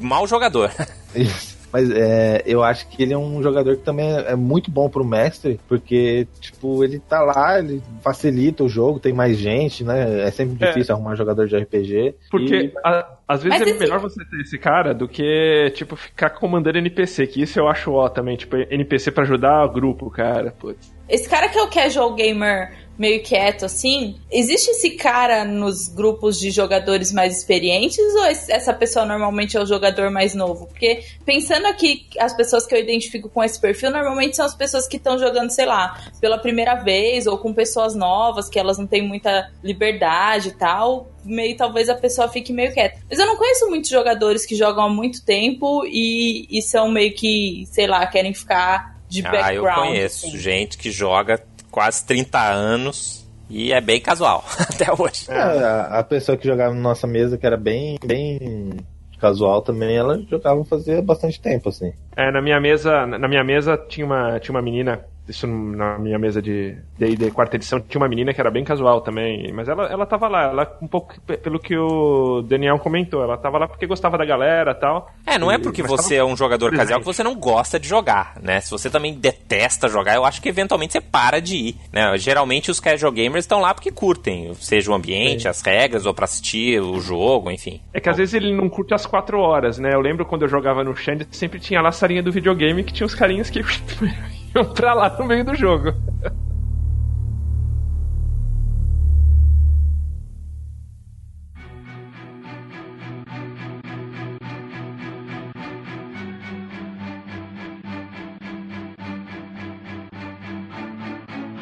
mau jogador. Isso. Mas é, eu acho que ele é um jogador que também é muito bom pro mestre, porque, tipo, ele tá lá, ele facilita o jogo, tem mais gente, né? É sempre é. difícil é. arrumar um jogador de RPG. Porque e... a, às vezes Mas é esse... melhor você ter esse cara do que, tipo, ficar comandando NPC, que isso eu acho ó também, tipo, NPC para ajudar o grupo, cara, putz. Esse cara que é o casual gamer meio quieto assim. Existe esse cara nos grupos de jogadores mais experientes ou essa pessoa normalmente é o jogador mais novo? Porque pensando aqui, as pessoas que eu identifico com esse perfil normalmente são as pessoas que estão jogando, sei lá, pela primeira vez ou com pessoas novas que elas não têm muita liberdade e tal. Meio talvez a pessoa fique meio quieta. Mas eu não conheço muitos jogadores que jogam há muito tempo e, e são meio que, sei lá, querem ficar de background. Ah, eu conheço assim. gente que joga quase 30 anos e é bem casual até hoje. É, a, a, pessoa que jogava na nossa mesa, que era bem, bem casual também, ela jogava fazia bastante tempo, assim. É, na minha mesa, na minha mesa tinha uma, tinha uma menina isso na minha mesa de D&D quarta edição, tinha uma menina que era bem casual também, mas ela, ela tava lá, ela um pouco pelo que o Daniel comentou, ela tava lá porque gostava da galera tal. É, não é porque você é um jogador casual que você não gosta de jogar, né? Se você também detesta jogar, eu acho que eventualmente você para de ir, né? Geralmente os casual gamers estão lá porque curtem, seja o ambiente, as regras, ou pra assistir o jogo, enfim. É que às vezes ele não curte as quatro horas, né? Eu lembro quando eu jogava no Xand, sempre tinha lá a salinha do videogame que tinha os carinhas que iam pra lá no meio do jogo.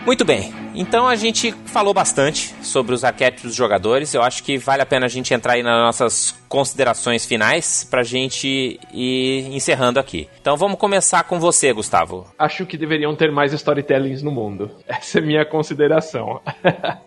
Muito bem, então a gente falou bastante sobre os arquétipos dos jogadores. Eu acho que vale a pena a gente entrar aí nas nossas considerações finais pra gente ir encerrando aqui. Então vamos começar com você, Gustavo. Acho que deveriam ter mais storytellings no mundo. Essa é minha consideração.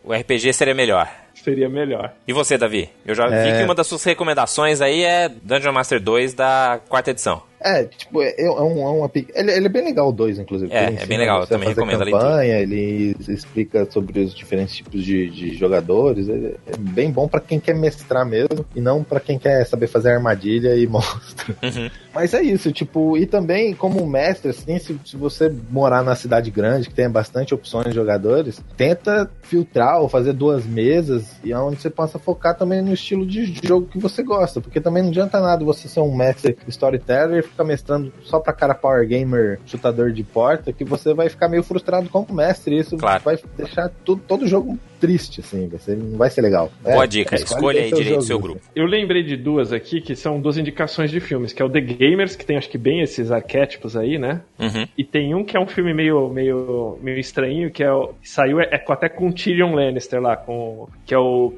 o RPG seria melhor seria melhor. E você, Davi? Eu já é... vi que uma das suas recomendações aí é Dungeon Master 2 da quarta edição. É, tipo, é, é, um, é uma. Ele, ele é bem legal, o 2, inclusive. É, é bem legal, eu também recomendo campanha, a leitura. Ele explica sobre os diferentes tipos de, de jogadores. É, é bem bom para quem quer mestrar mesmo e não para quem quer saber fazer armadilha e monstro. Uhum. Mas é isso, tipo, e também como mestre, assim, se, se você morar na cidade grande, que tenha bastante opções de jogadores, tenta filtrar ou fazer duas mesas e onde você possa focar também no estilo de jogo que você gosta, porque também não adianta nada você ser um mestre storyteller ficar mestrando só pra cara power gamer, chutador de porta, que você vai ficar meio frustrado como mestre. Isso claro. vai deixar tudo, todo jogo triste, assim, você não vai ser legal. Boa é, dica, escolha aí direito o seu grupo. Eu lembrei de duas aqui que são duas indicações de filmes, que é o The Gamers, que tem acho que bem esses arquétipos aí, né? Uhum. E tem um que é um filme meio, meio, meio estranho, que é o, saiu é, é até com Tyrion Lannister lá, com, que é o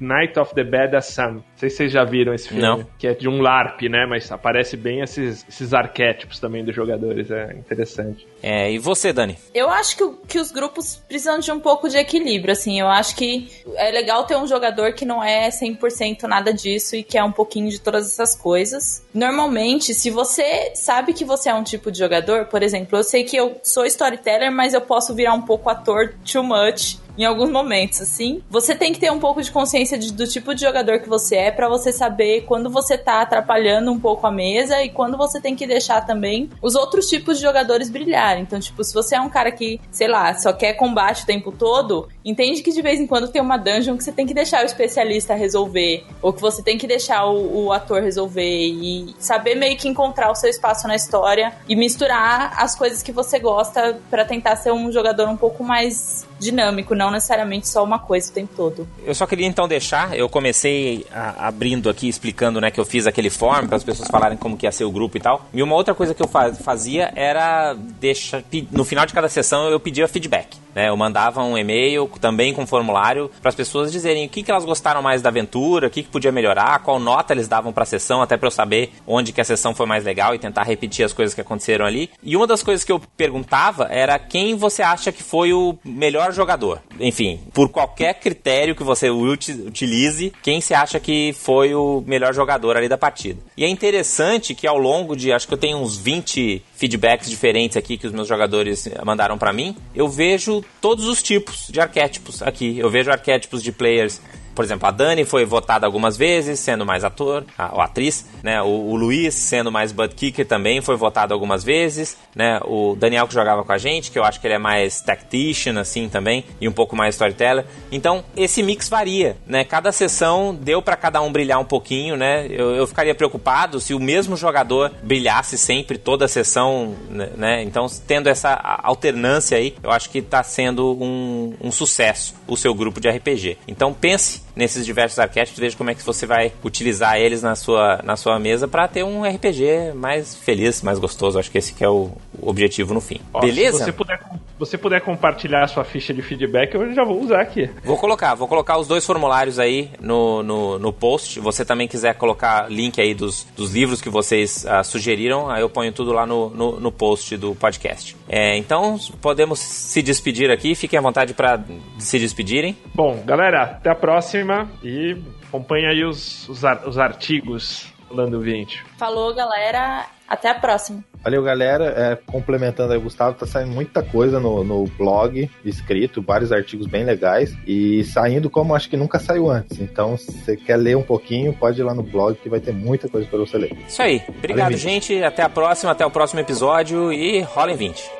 Night of the Bad Sun. Não sei se vocês já viram esse filme. Não. Que é de um LARP, né? Mas aparece bem esses, esses arquétipos também dos jogadores. É interessante. É, e você, Dani? Eu acho que, que os grupos precisam de um pouco de equilíbrio, assim. Eu acho que é legal ter um jogador que não é 100% nada disso e que é um pouquinho de todas essas coisas. Normalmente, se você sabe que você é um tipo de jogador, por exemplo, eu sei que eu sou storyteller, mas eu posso virar um pouco ator too much em alguns momentos, assim. Você tem que ter um pouco de consciência de, do tipo de jogador que você é para você saber quando você tá atrapalhando um pouco a mesa e quando você tem que deixar também os outros tipos de jogadores brilhar. Então, tipo, se você é um cara que, sei lá, só quer combate o tempo todo, entende que de vez em quando tem uma dungeon que você tem que deixar o especialista resolver, ou que você tem que deixar o, o ator resolver e saber meio que encontrar o seu espaço na história e misturar as coisas que você gosta para tentar ser um jogador um pouco mais dinâmico, não necessariamente só uma coisa o tempo todo. Eu só queria então deixar, eu comecei a, abrindo aqui, explicando, né, que eu fiz aquele form para as pessoas falarem como que ia ser o grupo e tal. E uma outra coisa que eu fazia era deixar, no final de cada sessão eu pedia feedback. Né? Eu mandava um e-mail também com formulário para as pessoas dizerem o que, que elas gostaram mais da aventura, o que, que podia melhorar, qual nota eles davam para a sessão, até para eu saber onde que a sessão foi mais legal e tentar repetir as coisas que aconteceram ali. E uma das coisas que eu perguntava era quem você acha que foi o melhor jogador. Enfim, por qualquer critério que você utilize, quem você acha que foi o melhor jogador ali da partida. E é interessante que ao longo de, acho que eu tenho uns 20 feedbacks diferentes aqui que os meus jogadores mandaram para mim, eu vejo todos os tipos de arquétipos aqui. Eu vejo arquétipos de players por exemplo, a Dani foi votada algumas vezes, sendo mais ator, a, ou atriz, né? O, o Luiz, sendo mais butt kicker, também foi votado algumas vezes, né? O Daniel que jogava com a gente, que eu acho que ele é mais tactician, assim, também, e um pouco mais storyteller. Então, esse mix varia, né? Cada sessão deu para cada um brilhar um pouquinho, né? Eu, eu ficaria preocupado se o mesmo jogador brilhasse sempre toda a sessão, né? Então, tendo essa alternância aí, eu acho que tá sendo um, um sucesso o seu grupo de RPG. Então, pense nesses diversos arquétipos, veja como é que você vai utilizar eles na sua, na sua mesa para ter um RPG mais feliz, mais gostoso. Acho que esse que é o, objetivo no fim. Ó, Beleza? Se você puder, você puder compartilhar a sua ficha de feedback, eu já vou usar aqui. Vou colocar, vou colocar os dois formulários aí no, no, no post. você também quiser colocar link aí dos, dos livros que vocês uh, sugeriram, aí eu ponho tudo lá no, no, no post do podcast. É, então, podemos se despedir aqui. Fiquem à vontade para se despedirem. Bom, galera, até a próxima e acompanha aí os, os, os artigos Lando 20. Falou, galera. Até a próxima. Valeu, galera. É, complementando aí Gustavo, tá saindo muita coisa no, no blog escrito, vários artigos bem legais e saindo como acho que nunca saiu antes. Então, se você quer ler um pouquinho, pode ir lá no blog que vai ter muita coisa para você ler. Isso aí. Obrigado, Valeu, gente. Até a próxima, até o próximo episódio e rola em 20.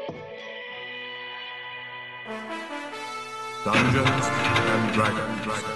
Dungeons and Dragons.